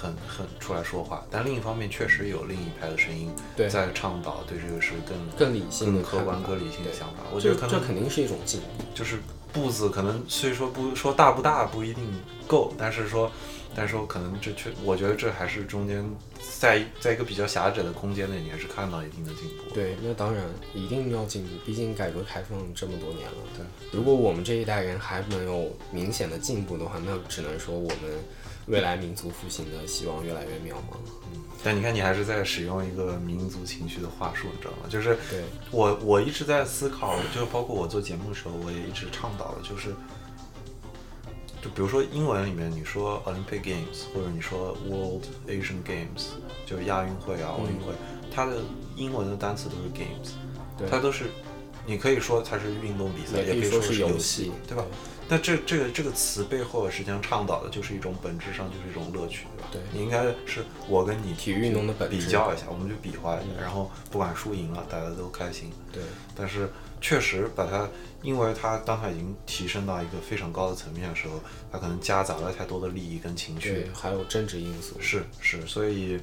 很很出来说话，但另一方面确实有另一派的声音在倡导对这个事更更理性的更客观、更理性的想法。我觉这这得可能肯定是一种进步。就是步子可能虽说不说大不大不一定够，但是说但是说可能这确，我觉得这还是中间在在一个比较狭窄的空间内，你还是看到一定的进步。对，那当然一定要进步，毕竟改革开放这么多年了。对，如果我们这一代人还没有明显的进步的话，那只能说我们未来民族复兴的希望越来越渺茫。嗯，但你看，你还是在使用一个民族情绪的话术，你知道吗？就是对我我一直在思考，就包括我做节目的时候，我也一直倡导的，就是。就比如说英文里面，你说 Olympic Games 或者你说 World Asian Games，就是亚运会啊、奥运会，它的英文的单词都是 Games，对，它都是，你可以说它是运动比赛，也可以说是游戏，对吧？那这这个这个词背后实际上倡导的就是一种本质上就是一种乐趣，对吧？对，你应该是我跟你体育运动的本质比较一下，我们就比划一下，然后不管输赢了，大家都开心。对，但是确实把它，因为它当它已经提升到一个非常高的层面的时候，它可能夹杂了太多的利益跟情绪，还有政治因素。是是，所以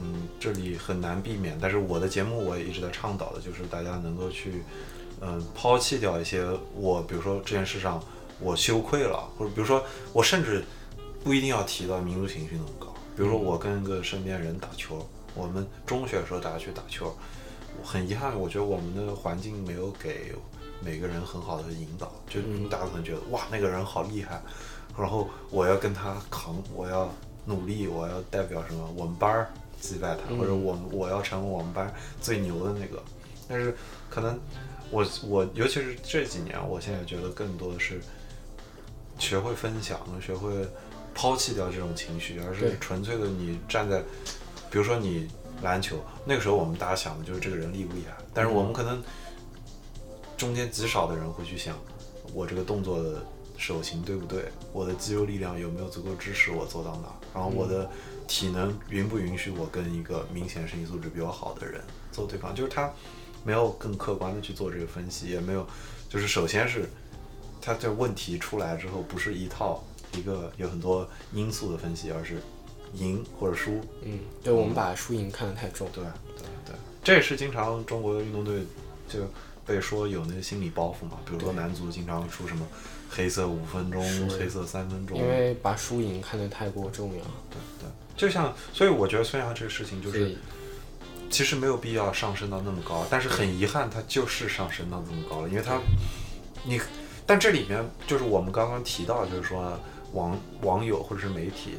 嗯，这里很难避免。但是我的节目我也一直在倡导的，就是大家能够去嗯抛弃掉一些我，比如说这件事上。我羞愧了，或者比如说，我甚至不一定要提到民族情绪那么高。比如说，我跟个身边人打球，我们中学的时候大家去打球，很遗憾，我觉得我们的环境没有给每个人很好的引导，就大家可能觉得哇，那个人好厉害，然后我要跟他扛，我要努力，我要代表什么，我们班击败他，或者我我要成为我们班最牛的那个。但是可能我我尤其是这几年，我现在觉得更多的是。学会分享，学会抛弃掉这种情绪，而是纯粹的你站在，比如说你篮球那个时候，我们大家想的就是这个人厉不厉害，但是我们可能中间极少的人会去想，我这个动作的手型对不对，我的肌肉力量有没有足够支持我做到哪，然后我的体能允不允许我跟一个明显身体素质比我好的人做对抗，就是他没有更客观的去做这个分析，也没有，就是首先是。他这问题出来之后，不是一套一个有很多因素的分析，而是赢或者输。嗯，对，我们把输赢看得太重。对对对，这也是经常中国的运动队就被说有那个心理包袱嘛。比如说男足经常出什么黑色五分钟、黑色三分钟，因为把输赢看得太过重要。对对，就像所以我觉得孙杨这个事情就是，其实没有必要上升到那么高，但是很遗憾，他就是上升到这么高了，因为他你。但这里面就是我们刚刚提到，就是说网网友或者是媒体，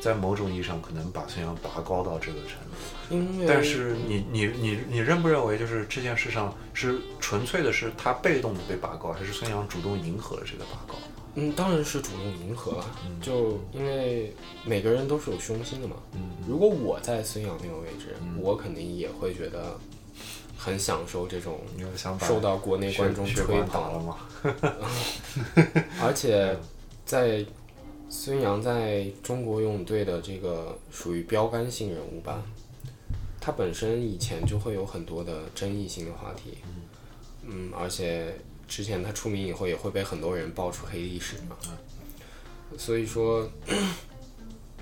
在某种意义上可能把孙杨拔高到这个程度。但是你你你你认不认为，就是这件事上是纯粹的是他被动的被拔高，还是孙杨主动迎合了这个拔高？嗯，当然是主动迎合了。就因为每个人都是有胸心的嘛。嗯。如果我在孙杨那个位置，我肯定也会觉得。很享受这种受到国内观众吹捧了吗？(laughs) 而且在孙杨在中国游泳队的这个属于标杆性人物吧，他本身以前就会有很多的争议性的话题，嗯，而且之前他出名以后也会被很多人爆出黑历史嘛，所以说，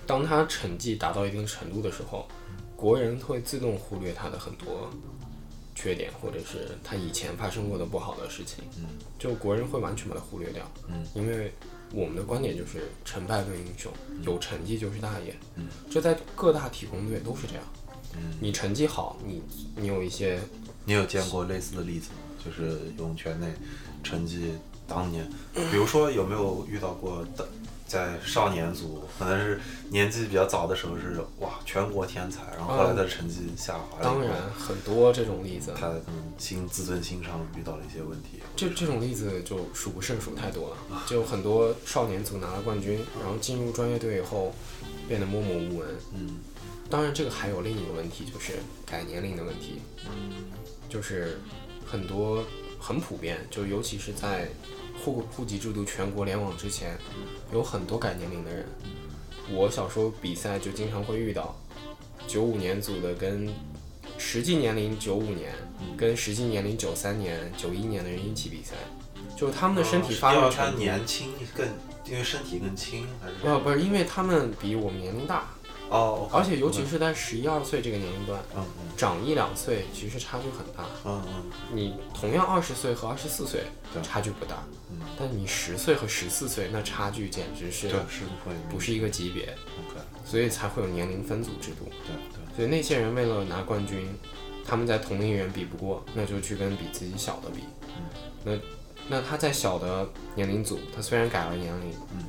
当他成绩达到一定程度的时候，国人会自动忽略他的很多。缺点，或者是他以前发生过的不好的事情，嗯，就国人会完全把它忽略掉，嗯，因为我们的观点就是成败论英雄，有成绩就是大爷，嗯，这在各大体工队都是这样，嗯，你成绩好，你你有一些，你有见过类似的例子吗？就是游泳圈内成绩当年，比如说有没有遇到过的？在少年组，可能是年纪比较早的时候是哇全国天才，然后后来的成绩下滑。当然很多这种例子。他可能心自尊心上遇到了一些问题。这这种例子就数不胜数，太多了。就很多少年组拿了冠军，然后进入专业队以后变得默默无闻。嗯。当然这个还有另一个问题，就是改年龄的问题。嗯。就是很多很普遍，就尤其是在。户户籍制度全国联网之前，有很多改年龄的人。我小时候比赛就经常会遇到，九五年组的跟实际年龄九五年，跟实际年龄九三年、九一年的人一起比赛，就是他们的身体发育年轻更，因为身体更轻还是？不，不是，因为他们比我们年龄大，哦，而且尤其是在十一二岁这个年龄段，嗯长一两岁其实差距很大。嗯嗯你同样二十岁和二十四岁对差距不大，嗯但你十岁和十四岁那差距简直是对，是会不是一个级别，OK，所以才会有年龄分组制度。对对，所以那些人为了拿冠军，他们在同龄人比不过，那就去跟比自己小的比。那那他在小的年龄组，他虽然改了年龄，嗯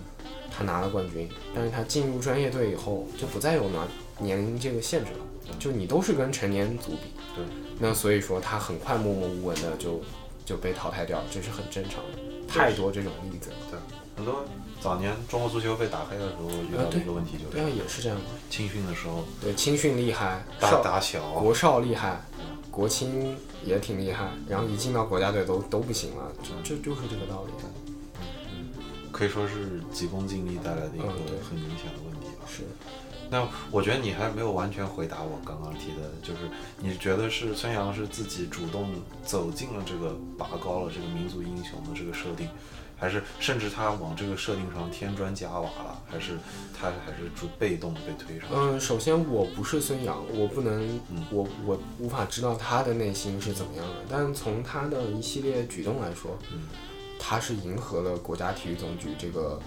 他拿了冠军，但是他进入专业队以后就不再有拿年龄这个限制了，就你都是跟成年组比。对。那所以说他很快默默无闻的就就被淘汰掉，这是很正常的。太多这种例子了。对很多早年中国足球被打黑的时候遇到的一个问题就对啊，是也是这样的。青训的时候对，青训厉害，打少打小，国少厉害，国青也挺厉害，然后一进到国家队都都不行了，这这就是这个道理。可以说是急功近利带来的一个很明显的问题吧。是，那我觉得你还没有完全回答我刚刚提的，就是你觉得是孙杨是自己主动走进了这个拔高了这个民族英雄的这个设定，还是甚至他往这个设定上添砖加瓦了，还是他还是主被动被推上？嗯，首先我不是孙杨，我不能，嗯我我无法知道他的内心是怎么样的，但从他的一系列举动来说，嗯他是迎合了国家体育总局这个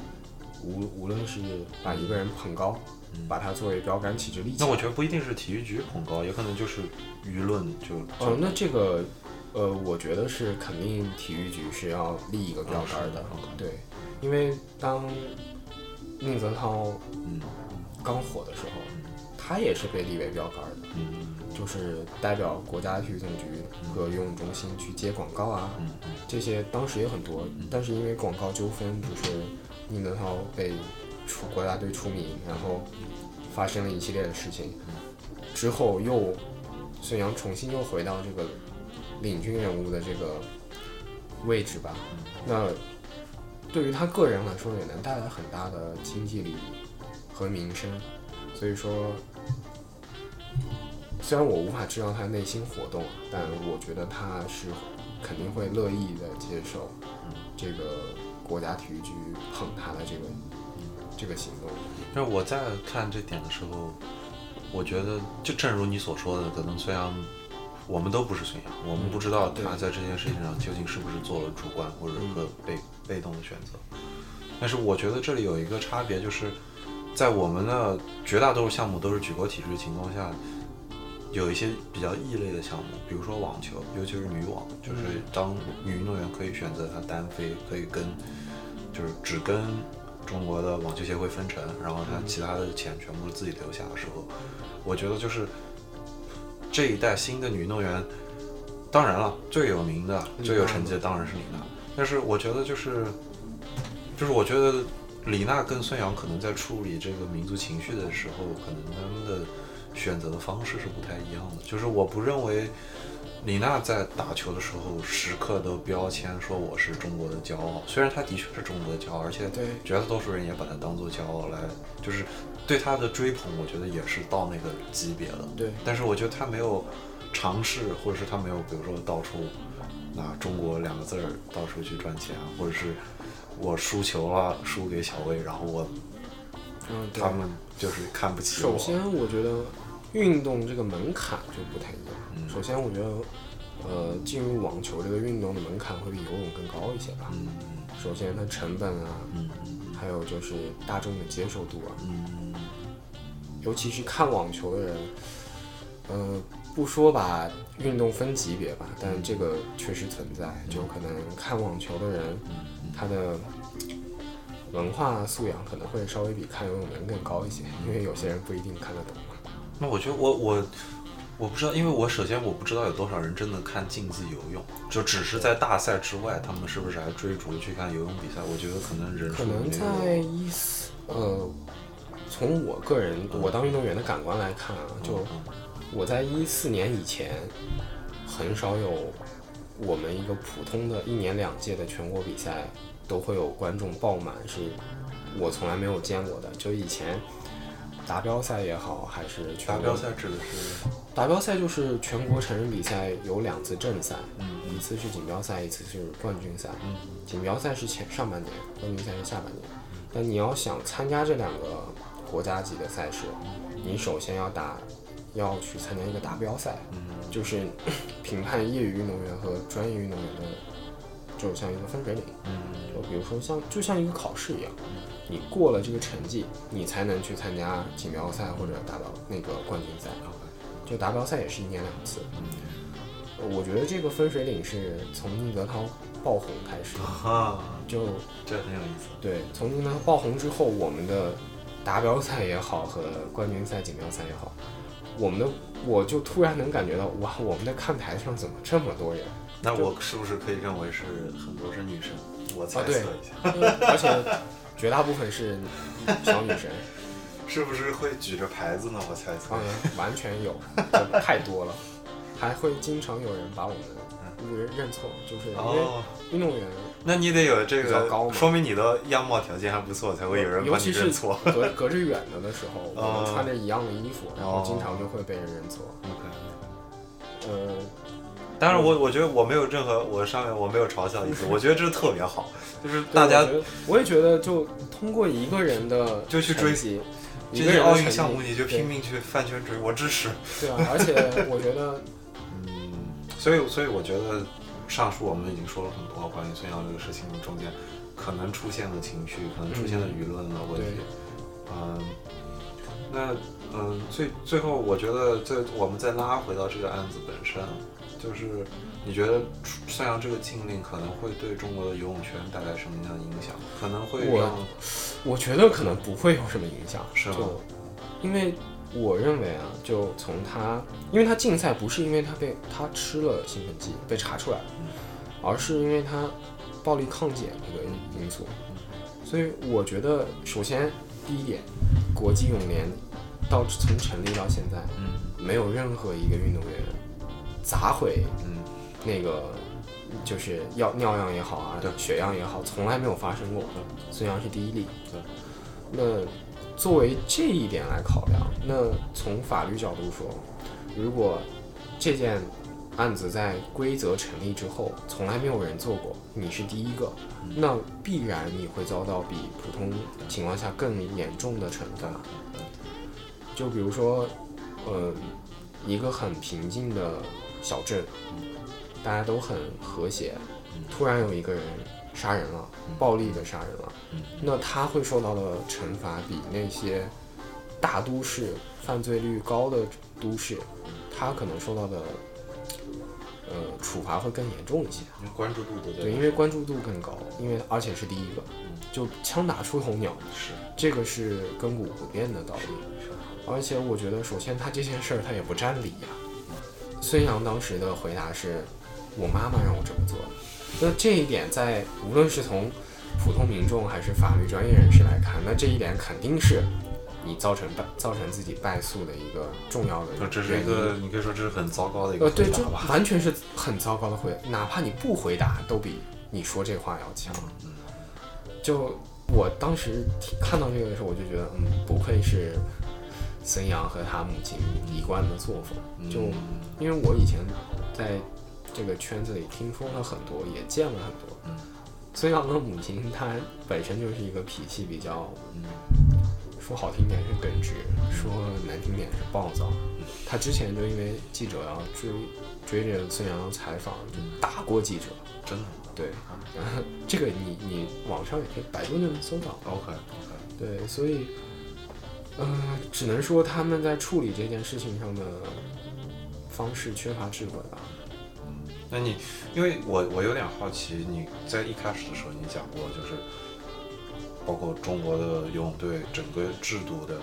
无无论是把一个人捧高，嗯。把他作为标杆旗帜立起来。那我觉得不一定是体育局捧高，也可能就是舆论就就哦，那这个，呃，我觉得是肯定体育局是要立一个标杆的，嗯对，因为当宁泽涛嗯。刚火的时候，他也是被立为标杆的，嗯就是代表国家体育总局和游泳中心去接广告啊，这些当时也很多，但是因为广告纠纷，就是宁泽涛被出国家队出名，然后发生了一系列的事情，之后又孙杨重新又回到这个领军人物的这个位置吧。那对于他个人来说，也能带来很大的经济利益和名声，所以说。虽然我无法知道他内心活动，但我觉得他是肯定会乐意的接受这个国家体育局捧他的这个这个行动。因为我在看这点的时候，我觉得就正如你所说的，可能孙杨，我们都不是孙杨，我们不知道他在这件事情上究竟是不是做了主观或者和被被动的选择。但是我觉得这里有一个差别，就是在我们的绝大多数项目都是举国体制的情况下，有一些比较异类的项目，比如说网球，尤其是女网，就是当女运动员可以选择她单飞，可以跟就是只跟中国的网球协会分成，然后她其他的钱全部是自己留下的时候，我觉得就是这一代新的女运动员，当然了，最有名的、最有成绩的当然是李娜，但是我觉得就是就是我觉得李娜跟孙杨可能在处理这个民族情绪的时候，可能他们的选择的方式是不太一样的。就是我不认为李娜在打球的时候时刻都标签说我是中国的骄傲，虽然她的确是中国的骄傲，而且对绝大多数人也把她当做骄傲来，就是对她的追捧，我觉得也是到那个级别的。对，但是我觉得她没有尝试，或者是她没有，比如说到处拿中国两个字儿到处去赚钱，或者是我输球了，输给小魏，然后我嗯，他们就是看不起我。首先，我觉得运动这个门槛就不太一样。嗯。首先，我觉得，呃，进入网球这个运动的门槛会比游泳更高一些吧。嗯。首先，它成本啊，嗯。还有就是大众的接受度啊，嗯。尤其是看网球的人，呃，不说吧运动分级别吧，但这个确实存在，就可能看网球的人，他的文化素养可能会稍微比看游泳的人更高一些，因为有些人不一定看得懂。嘛。那我觉得我我我不知道，因为我首先我不知道有多少人真的看竞技游泳，就只是在大赛之外，他们是不是还追逐去看游泳比赛？我觉得可能人数可能在一四呃，从我个人我当运动员的感官来看啊，就我在一四年以前，很少有我们一个普通的一年两届的全国比赛都会有观众爆满，是我从来没有见过的。就以前达标赛也好，还是全国达标赛指的是？达标赛就是全国成人比赛有两次正赛，嗯。一次是锦标赛，一次是冠军赛。嗯。锦标赛是前上半年，冠军赛是下半年。但你要想参加这两个国家级的赛事，你首先要打，要去参加一个达标赛，就是 (coughs) 评判业余运动员和专业运动员的，就像一个分水岭。就比如说像就像一个考试一样，你过了这个成绩，你才能去参加锦标赛或者达到那个冠军赛。就达标赛也是一年两次。我觉得这个分水岭是从宁泽涛爆红开始，哈，就这很有意思。对，从宁泽涛爆红之后，我们的达标赛也好和冠军赛、锦标赛也好，我们的我就突然能感觉到，哇，我们的看台上怎么这么多人？那我是不是可以认为是很多是女生？我猜测一下，而且绝大部分是小女生，(laughs) 是不是会举着牌子呢？我猜测当。然完全有，太多了，还会经常有人把我们误认认错，就是因为哦，运动员那你得有这个，说明你的样貌条件还不错，才会有人把你尤其是认错。隔隔着远的的时候，我哦们穿着一样的衣服，然后经常就会被人认错。OK。呃，当然我，我觉得我没有任何，我上面我没有嘲笑的意思，我觉得这特别好，(laughs) 就是大家我我也觉得，就通过一个人的就去追击一这些奥运项目你就拼命去饭圈追，我支持。对啊，而且我觉得，(laughs) 嗯，所以所以我觉得上述我们已经说了很多关于孙杨这个事情中间可能出现的情绪，可能出现的舆论的问题。嗯，那嗯最最后我觉得这我们再拉回到这个案子本身，就是你觉得孙杨这个禁令可能会对中国的游泳圈带来什么样的影响？可能会我让我觉得可能不会有什么影响，是吗因为我认为啊，就从他，因为他禁赛不是因为他被他吃了兴奋剂被查出来，而是因为他暴力抗检这个因素。所以我觉得，首先第一点，国际泳联到从成立到现在，嗯没有任何一个运动员砸毁嗯那个就是要尿样也好啊对，血样也好，从来没有发生过。孙杨是第一例。对。那作为这一点来考量，那从法律角度说，如果这件案子在规则成立之后，从来没有人做过，你是第一个，那必然你会遭到比普通情况下更严重的惩罚。就比如说，呃，一个很平静的小镇，大家都很和谐，突然有一个人杀人了，暴力的杀人了，那他会受到的惩罚比那些大都市犯罪率高的都市，他可能受到的呃处罚会更严重一些。因为关注度都在对，因为关注度更高，因为而且是第一个，就枪打出头鸟，是这个是亘古不变的道理。而且我觉得，首先他这件事儿他也不占理呀、孙杨当时的回答是：“我妈妈让我这么做的。”那这一点在无论是从普通民众还是法律专业人士来看，那这一点肯定是你造成败造成自己败诉的一个重要的原因这是一个，你可以说这是很糟糕的一个呃，对，这回答。完全是很糟糕的回，哪怕你不回答，都比你说这话要强。嗯就我当时看到这个的时候，我就觉得，嗯，不愧是孙杨和他母亲一贯的作风。就嗯因为我以前在这个圈子里听说了很多，也见了很多。嗯孙杨的母亲她本身就是一个脾气比较，嗯说好听点是耿直，说难听点是暴躁。嗯他之前就因为记者要追追着孙杨采访，就打过记者。真的对，然后 (laughs) 这个你你网上也可以百度就能搜到。OK OK，对，所以，呃，只能说他们在处理这件事情上的方式缺乏智慧吧。嗯那你因为我我有点好奇，你在一开始的时候你讲过，就是包括中国的游泳队整个制度的，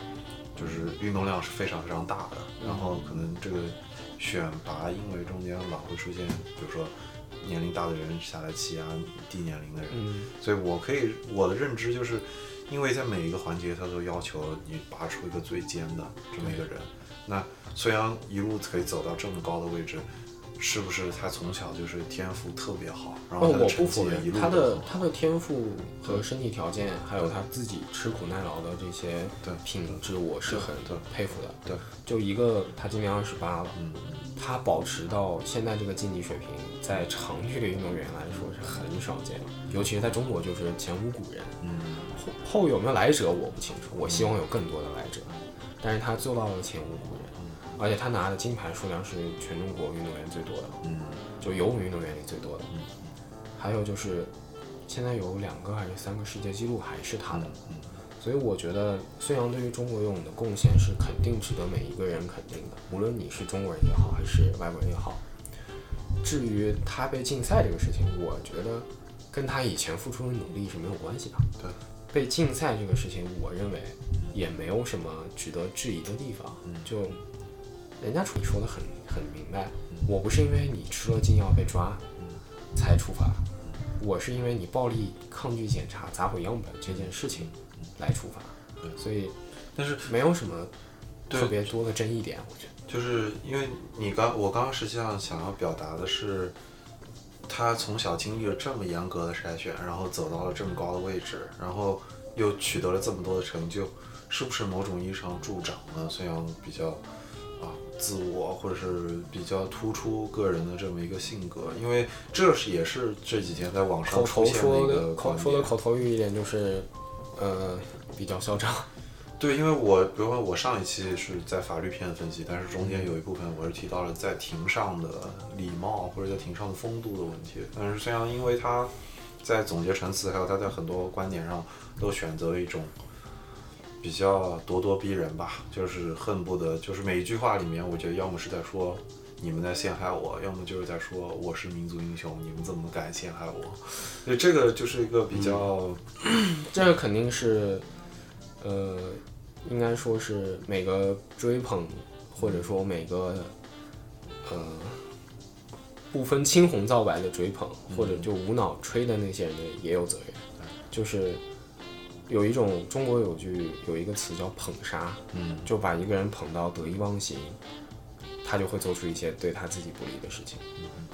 就是运动量是非常非常大的，然后可能这个选拔因为中间老会出现，比如说年龄大的人下来欺压低年龄的人，嗯所以我可以我的认知就是，因为在每一个环节他都要求你拔出一个最尖的这么一个人。那孙杨一路可以走到这么高的位置，是不是他从小就是天赋特别好，然哦，后他的我不成绩也一否认他的他的天赋和身体条件，还有他自己吃苦耐劳的这些对品质，我是很对佩服的。对，就一个他今年二十八了，嗯他保持到现在这个竞技水平，在长距离运动员来说是很少见的，尤其是在中国就是前无古人。嗯后后有没有来者我不清楚，我希望有更多的来者，但是他做到了前无古人，而且他拿的金牌数量是全中国运动员最多的，嗯就游泳运动员里最多的。嗯还有就是现在有两个还是三个世界纪录还是他的，嗯所以我觉得孙杨对于中国游泳的贡献是肯定值得每一个人肯定的，无论你是中国人也好，还是外国人也好。至于他被禁赛这个事情，我觉得跟他以前付出的努力是没有关系的。对，被禁赛这个事情，我认为也没有什么值得质疑的地方。嗯就人家处理说的很很明白，我不是因为你吃了禁药被抓才处罚，我是因为你暴力抗拒检查砸毁样本这件事情来处罚。对所以但是没有什么特别多的争议点，我觉得。就是因为你刚我刚刚实际上想要表达的是，他从小经历了这么严格的筛选，然后走到了这么高的位置，然后又取得了这么多的成就，是不是某种意义上助长了孙杨比较啊自我或者是比较突出个人的这么一个性格？因为这是也是这几天在网上出现的一个口。说的口头语一点就是，呃，比较嚣张。对，因为我比如说我上一期是在法律片分析，但是中间有一部分我是提到了在庭上的礼貌或者在庭上的风度的问题。但是孙杨因为他在总结陈词，还有他在很多观点上都选择了一种比较咄咄逼人吧，就是恨不得就是每一句话里面，我觉得要么是在说你们在陷害我，要么就是在说我是民族英雄，你们怎么敢陷害我？所以这个就是一个比较 (coughs) 这个肯定是，呃，应该说是每个追捧或者说每个呃不分青红皂白的追捧，或者就无脑吹的那些人也有责任。就是有一种中国有句有一个词叫捧杀，嗯就把一个人捧到得意忘形，他就会做出一些对他自己不利的事情。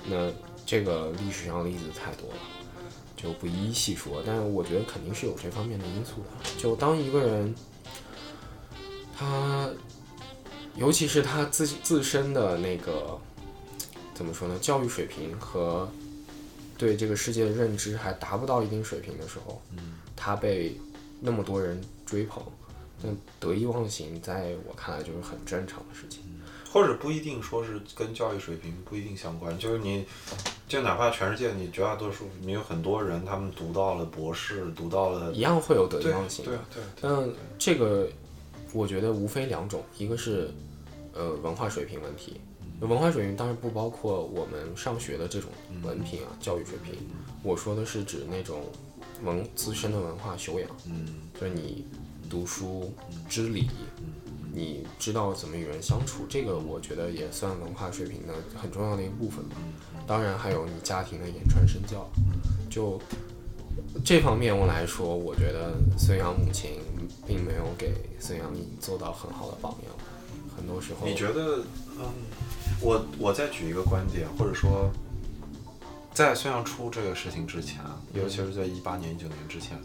那这个历史上例子太多了，就不一一细说。但是我觉得肯定是有这方面的因素的。就当一个人，他，尤其是他自自身的那个怎么说呢，教育水平和对这个世界的认知还达不到一定水平的时候，他被那么多人追捧，那得意忘形，在我看来就是很正常的事情。或者不一定说是跟教育水平不一定相关，就是你，就哪怕全世界你绝大多数，你有很多人他们读到了博士，读到了一样会有得意忘形的对。对，但这个我觉得无非两种，一个是呃文化水平问题，文化水平当然不包括我们上学的这种文凭啊，教育水平。我说的是指那种文自身的文化修养，嗯。就是你读书知礼，你知道怎么与人相处，这个我觉得也算文化水平的很重要的一部分吧。当然还有你家庭的言传身教，就这方面我来说，我觉得孙杨母亲并没有给孙杨做到很好的榜样。很多时候，你觉得，嗯，我我再举一个观点，或者说，在孙杨出这个事情之前，尤其是在一八年、一九年之前，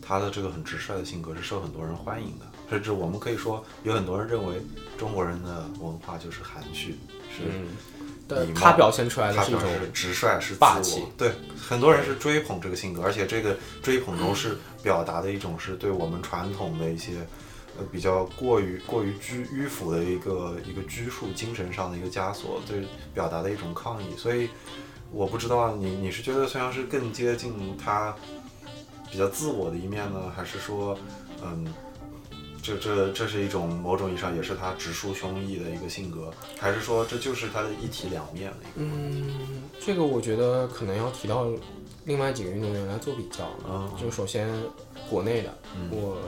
他的这个很直率的性格是受很多人欢迎的，甚至我们可以说，有很多人认为中国人的文化就是含蓄，是嗯，他表现出来的是一种直率，是霸气。对，很多人是追捧这个性格，而且这个追捧中是表达的一种是对我们传统的一些呃比较过于过于拘迂腐的一个一个拘束精神上的一个枷锁，对表达的一种抗议。所以我不知道你你是觉得孙杨是更接近他比较自我的一面呢，还是说嗯？这这这是一种某种意义上也是他直抒胸臆的一个性格，还是说这就是他的一体两面的一个？嗯，这个我觉得可能要提到另外几个运动员来做比较。嗯就首先国内的，嗯我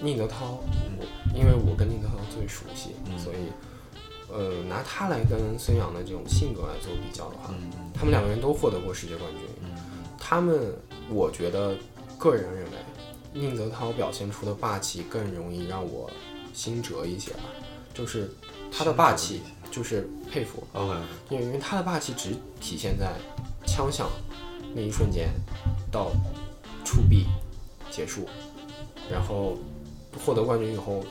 宁泽涛，我因为我跟宁泽涛最熟悉，嗯所以呃拿他来跟孙杨的这种性格来做比较的话，嗯他们两个人都获得过世界冠军。嗯他们，我觉得个人认为，宁泽涛表现出的霸气更容易让我心折一些吧，就是他的霸气，就是佩服。，OK，因为因为他的霸气只体现在枪响那一瞬间到触壁结束，然后获得冠军以后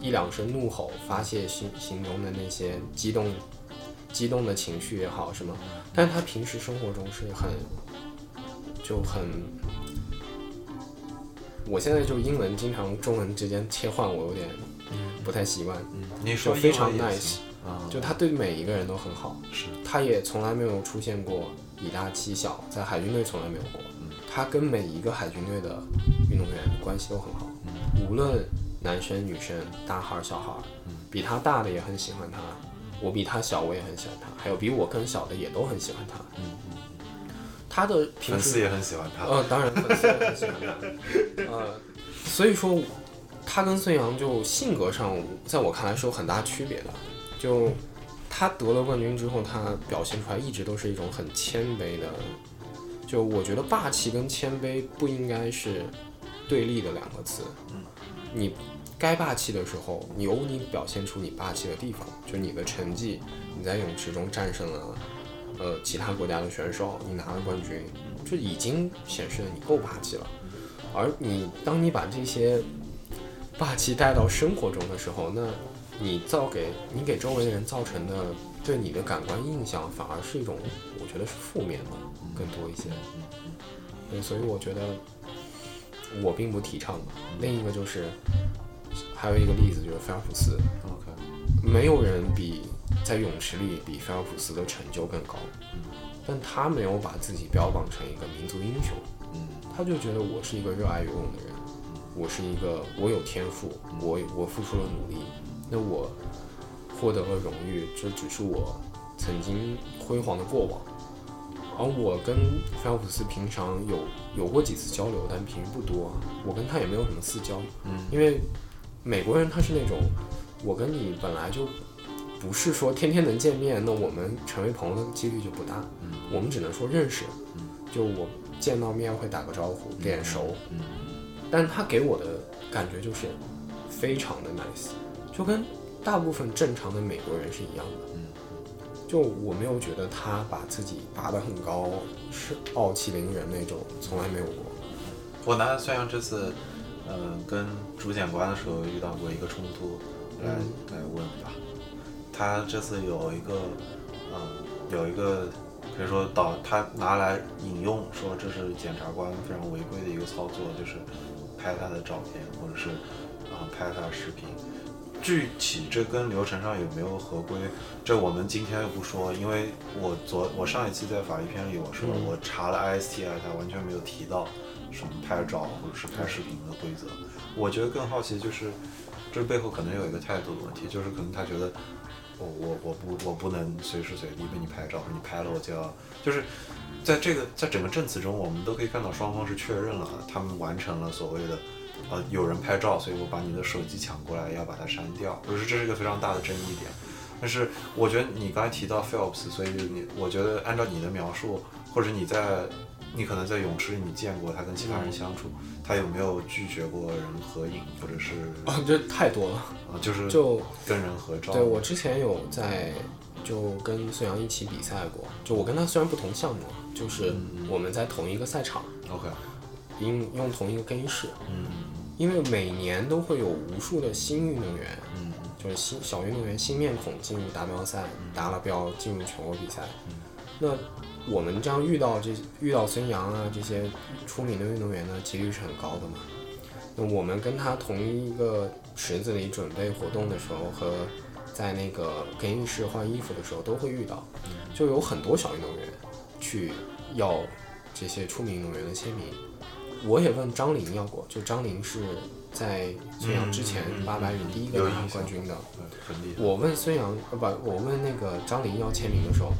一两声怒吼发泄心心中的那些激动激动的情绪也好什么，但是他平时生活中是很就很我现在就英文经常中文之间切换，我有点不太习惯。嗯，你说就非常 nice，啊，就他对每一个人都很好，是。他也从来没有出现过以大欺小，在海军队从来没有过。他跟每一个海军队的运动员关系都很好，无论男生女生、大孩儿小孩儿，比他大的也很喜欢他，我比他小我也很喜欢他，还有比我更小的也都很喜欢他。他的粉丝也很喜欢他。呃，当然粉丝也很喜欢他。(laughs) 呃，所以说他跟孙杨就性格上，在我看来是有很大区别的。就他得了冠军之后，他表现出来一直都是一种很谦卑的。就我觉得霸气跟谦卑不应该是对立的两个词。嗯，你该霸气的时候，你有你表现出你霸气的地方，就你的成绩，你在泳池中战胜了呃其他国家的选手，你拿了冠军，这已经显示了你够霸气了。而你当你把这些霸气带到生活中的时候，那你造给你给周围的人造成的对你的感官印象，反而是一种我觉得是负面的更多一些。对，所以我觉得我并不提倡。另一个就是还有一个例子就是菲尔普斯没有人比在泳池里比菲尔普斯的成就更高，但他没有把自己标榜成一个民族英雄，嗯他就觉得我是一个热爱游泳的人，我是一个我有天赋，我我付出了努力，那我获得了荣誉，这只是我曾经辉煌的过往。而我跟菲尔普斯平常有有过几次交流，但频率不多啊。我跟他也没有什么私交，嗯因为美国人他是那种，我跟你本来就不是说天天能见面，那我们成为朋友的几率就不大。嗯我们只能说认识，嗯就我见到面会打个招呼，脸熟。嗯但是他给我的感觉就是非常的 nice，就跟大部分正常的美国人是一样的。嗯就我没有觉得他把自己拔得很高，是傲气凌人那种，从来没有过。我拿孙杨这次，呃，跟主检官的时候遇到过一个冲突，来、来问吧。他这次有一个，嗯、有一个可以说导他拿来引用说这是检察官非常违规的一个操作，就是拍他的照片或者是啊、拍他的视频。具体这跟流程上有没有合规，这我们今天又不说，因为我昨我上一期在法律篇里我说，嗯我查了 ISTI，他完全没有提到什么拍照或者是拍视频的规则。我觉得更好奇就是，这背后可能有一个态度的问题，就是可能他觉得我我我不我不能随时随地被你拍照，你拍了我就要就是。在这个在整个证词中，我们都可以看到双方是确认了他们完成了所谓的，呃，有人拍照，所以我把你的手机抢过来，要把它删掉，就是这是一个非常大的争议点。但是我觉得你刚才提到 Phelps，所以你我觉得按照你的描述，或者你在你可能在泳池里你见过他跟其他人相处，他有没有拒绝过人合影，或者是啊，这太多了。啊就是就跟人合照？对我之前有在就跟孙杨一起比赛过，就我跟他虽然不同项目，就是我们在同一个赛场，OK，用用同一个更衣室，嗯因为每年都会有无数的新运动员，嗯就是新小运动员新面孔进入达标赛，达了标进入全国比赛。那我们这样遇到这遇到孙杨啊这些出名的运动员呢，几率是很高的嘛。那我们跟他同一个池子里准备活动的时候，和在那个更衣室换衣服的时候都会遇到，就有很多小运动员去要这些出名运动员的签名。我也问张琳要过，就张琳是在孙杨之前八百米第一个拿有印象冠军的。我问孙杨，呃不，我问那个张琳要签名的时候，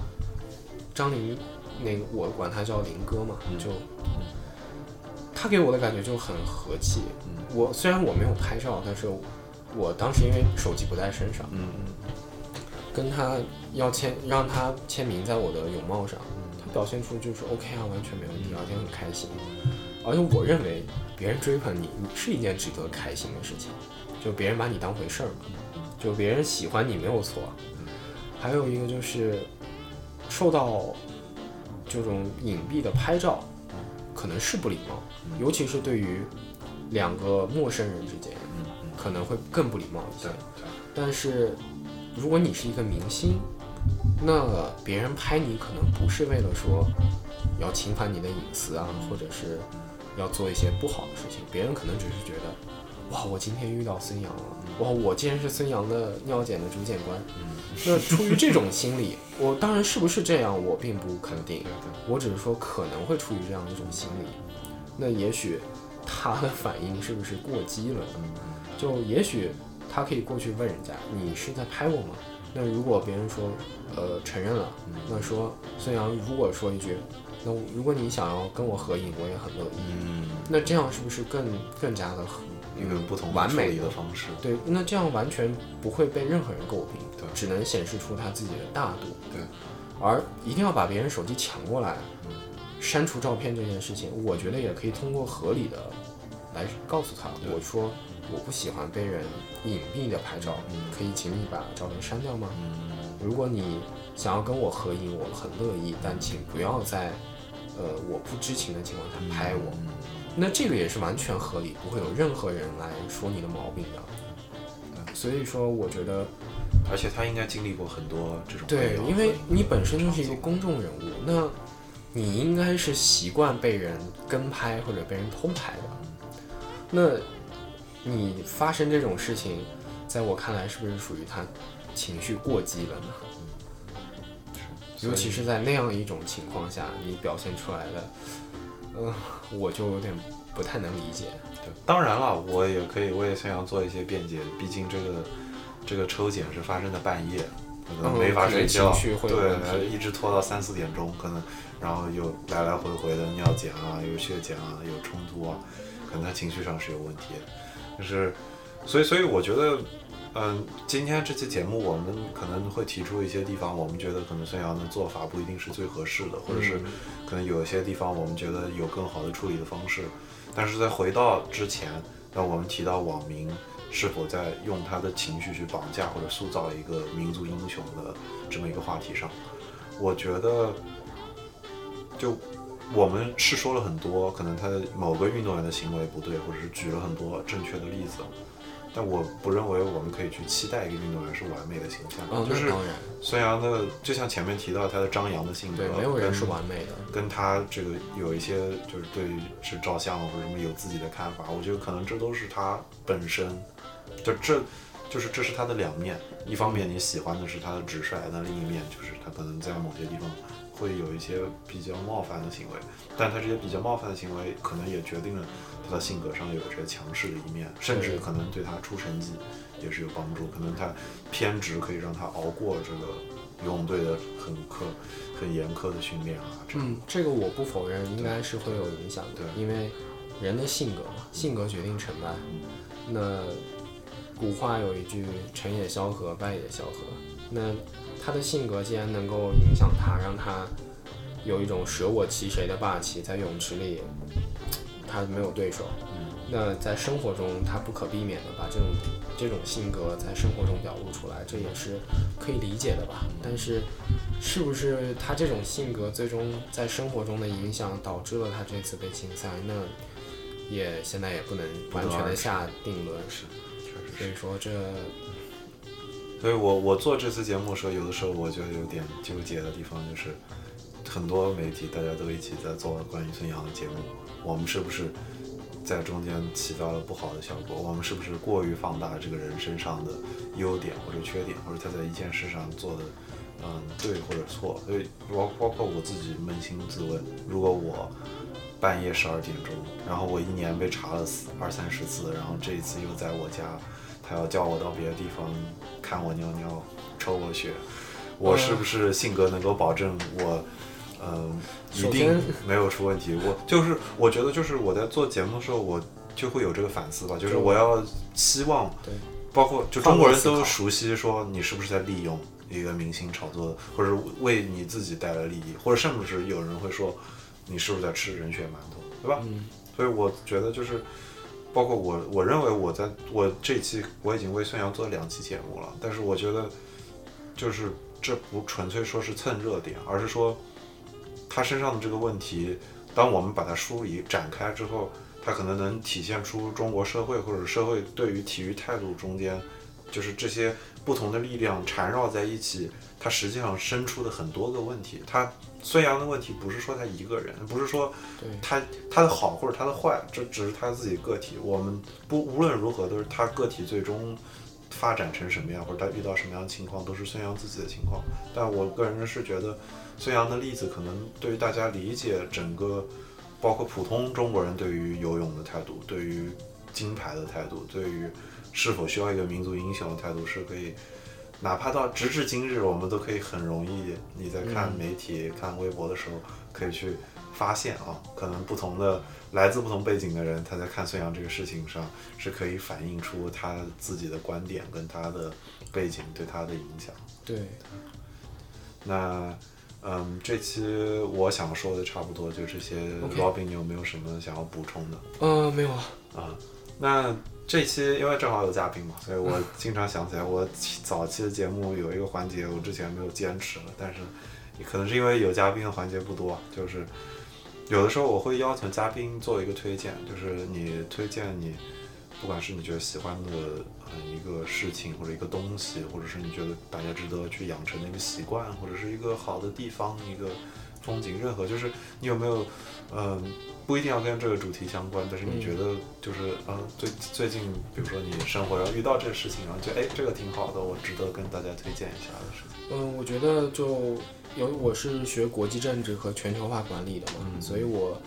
张琳那个我管他叫林哥嘛，嗯就他给我的感觉就很和气。嗯我虽然我没有拍照，但是我当时因为手机不在身上，嗯跟他要签让他签名在我的泳帽上，嗯他表现出就是 OK 啊，完全没问题，而且很开心。而且我认为别人追捧你，你是一件值得开心的事情，就别人把你当回事儿嘛，就别人喜欢你没有错。还有一个就是受到这种隐蔽的拍照，可能是不礼貌，尤其是对于两个陌生人之间，可能会更不礼貌一些对。但是如果你是一个明星，那别人拍你可能不是为了说要侵犯你的隐私啊，或者是要做一些不好的事情，别人可能只是觉得，哇，我今天遇到孙杨了，哇，我竟然是孙杨的尿检的主检官。(laughs) 那出于这种心理，我当然是不是这样，我并不肯定，我只是说可能会出于这样一种心理。那也许他的反应是不是过激了？就也许他可以过去问人家，你是在拍我吗？那如果别人说，呃，承认了，那说孙杨如果说一句，那如果你想要跟我合影，我也很乐意。嗯，那这样是不是更更加的一个不同完美的方式？对，那这样完全不会被任何人诟病，对，只能显示出他自己的大度。对，而一定要把别人手机抢过来，删除照片这件事情，我觉得也可以通过合理的来告诉他，我说。我不喜欢被人隐蔽的拍照，可以请你把照片删掉吗？如果你想要跟我合影，我很乐意，但请不要在呃我不知情的情况下拍我。那这个也是完全合理，不会有任何人来说你的毛病的。所以说，我觉得，而且他应该经历过很多这种对，因为你本身就是一个公众人物，那你应该是习惯被人跟拍或者被人偷拍的。那。你发生这种事情，在我看来是不是属于他情绪过激了呢？尤其是在那样一种情况下，你表现出来的，嗯，我就有点不太能理解。对，当然了，我也可以为孙杨做一些辩解，毕竟这个这个抽检是发生在半夜，可能没法睡觉，对，一直拖到三四点钟，可能然后又来来回回的尿检啊，有血检啊，有冲突啊，可能他情绪上是有问题。就是，所以，所以我觉得，嗯，今天这期节目我们可能会提出一些地方，我们觉得可能孙杨的做法不一定是最合适的，或者是可能有一些地方我们觉得有更好的处理的方式。但是在回到之前，那我们提到网民是否在用他的情绪去绑架或者塑造一个民族英雄的这么一个话题上，我觉得就。我们是说了很多，可能他某个运动员的行为不对，或者是举了很多正确的例子，但我不认为我们可以去期待一个运动员是完美的形象。嗯，就是。孙杨的，就像前面提到他的张扬的性格，对，没有人是完美的。跟他这个有一些就是对于是照相或者什么有自己的看法，我觉得可能这都是他本身，就这就是这是他的两面。一方面你喜欢的是他的直率，那另一面就是他可能在某些地方。会有一些比较冒犯的行为，但他这些比较冒犯的行为，可能也决定了他的性格上有着强势的一面，甚至可能对他出成绩也是有帮助。可能他偏执可以让他熬过这个游泳队的很苛、很严苛的训练啊。嗯，这个我不否认，应该是会有影响的，因为人的性格嘛，性格决定成败。那古话有一句“成也萧何，败也萧何”，那。他的性格既然能够影响他，让他有一种舍我其谁的霸气，在泳池里他没有对手。嗯，那在生活中他不可避免的把这种这种性格在生活中表露出来，这也是可以理解的吧？但是，是不是他这种性格最终在生活中的影响导致了他这次被禁赛？那也现在也不能完全的下定论。是，所以说这。所以我我做这次节目的时候，有的时候我觉得有点纠结的地方，就是很多媒体大家都一起在做关于孙杨的节目，我们是不是在中间起到了不好的效果？我们是不是过于放大这个人身上的优点或者缺点，或者他在一件事上做的嗯对或者错？所以包包括我自己扪心自问，如果我半夜十二点钟，然后我一年被查了二三十次，然后这一次又在我家。他要叫我到别的地方看我尿尿、抽我血，我是不是性格能够保证我，嗯，一定没有出问题？我就是我觉得就是我在做节目的时候，我就会有这个反思吧，就是我要希望，对，包括就中国人都熟悉说你是不是在利用一个明星炒作，或者为你自己带来利益，或者甚至有人会说你是不是在吃人血馒头，对吧？嗯，所以我觉得就是。包括我，我认为我在我这期我已经为孙杨做了两期节目了，但是我觉得，就是这不纯粹说是蹭热点，而是说他身上的这个问题，当我们把它梳理展开之后，它可能能体现出中国社会或者社会对于体育态度中间，就是这些不同的力量缠绕在一起，它实际上生出的很多个问题。他孙杨的问题不是说他一个人，不是说对他他的好或者他的坏，这只是他自己个体。我们不无论如何都是他个体最终发展成什么样，或者他遇到什么样的情况，都是孙杨自己的情况。但我个人是觉得，孙杨的例子可能对于大家理解整个，包括普通中国人对于游泳的态度，对于金牌的态度，对于是否需要一个民族英雄的态度，是可以。哪怕到直至今日，我们都可以很容易，你在看媒体、看微博的时候，可以去发现啊，可能不同的来自不同背景的人，他在看孙杨这个事情上，是可以反映出他自己的观点跟他的背景对他的影响。对，那，嗯，这期我想说的差不多就这些。Robin，你有没有什么想要补充的？呃，没有啊，啊，那这期因为正好有嘉宾嘛，所以我经常想起来，我早期的节目有一个环节，我之前没有坚持了，但是可能是因为有嘉宾的环节不多，就是有的时候我会邀请嘉宾做一个推荐，就是你推荐你不管是你觉得喜欢的呃一个事情或者一个东西，或者是你觉得大家值得去养成的一个习惯，或者是一个好的地方，一个风景，任何就是你有没有嗯、不一定要跟这个主题相关，但是你嗯觉得就是嗯、最最近比如说你生活然后遇到这个事情，然后觉得哎这个挺好的，我值得跟大家推荐一下的事情。嗯、我觉得就有我是学国际政治和全球化管理的嘛，嗯所以我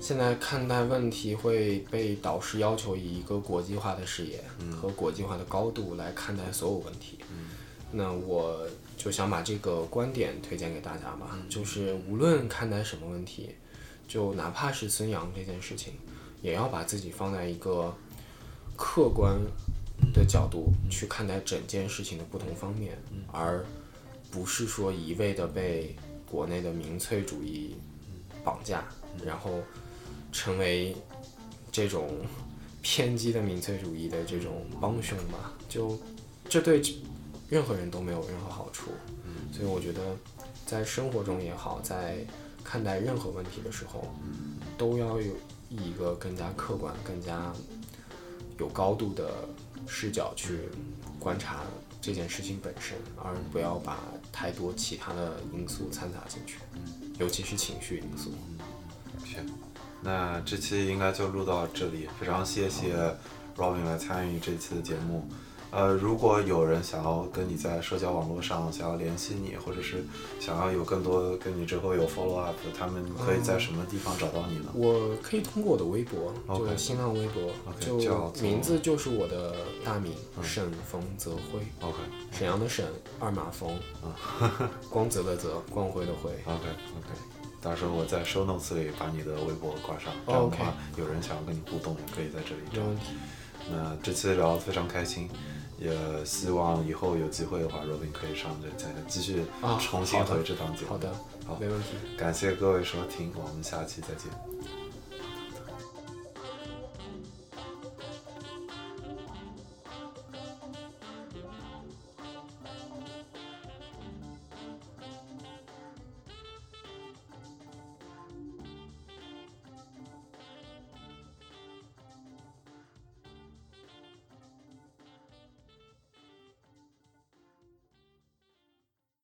现在看待问题会被导师要求以一个国际化的视野嗯。和国际化的高度来看待所有问题。嗯。那我就想把这个观点推荐给大家吧，嗯。就是无论看待什么问题，就哪怕是孙杨这件事情，也要把自己放在一个客观的角度去看待整件事情的不同方面，而不是说一味的被国内的民粹主义绑架，然后成为这种偏激的民粹主义的这种帮凶吧。就这对任何人都没有任何好处。所以我觉得，在生活中也好，在看待任何问题的时候，都要有一个更加客观、更加有高度的视角去观察这件事情本身，而不要把太多其他的因素掺杂进去，尤其是情绪因素。行，那这期应该就录到这里，非常谢谢 Robin 来参与这次的节目。呃，如果有人想要跟你在社交网络上想要联系你，或者是想要有更多跟你之后有 follow up，他们可以在什么地方找到你呢？我可以通过我的微博就新浪微博就叫做名字就是我的大名嗯沈冯泽辉，OK 沈阳的沈，二马峰，嗯光泽的泽，光辉的辉。OK OK，到时候我在 show notes 里把你的微博挂上，这哦样的话有人想要跟你互动，也可以在这里找。那这期聊得非常开心，也希望以后有机会的话，Robin 可以上这再继续啊重新回这档节目。好的，好没问题。感谢各位收听，我们下期再见。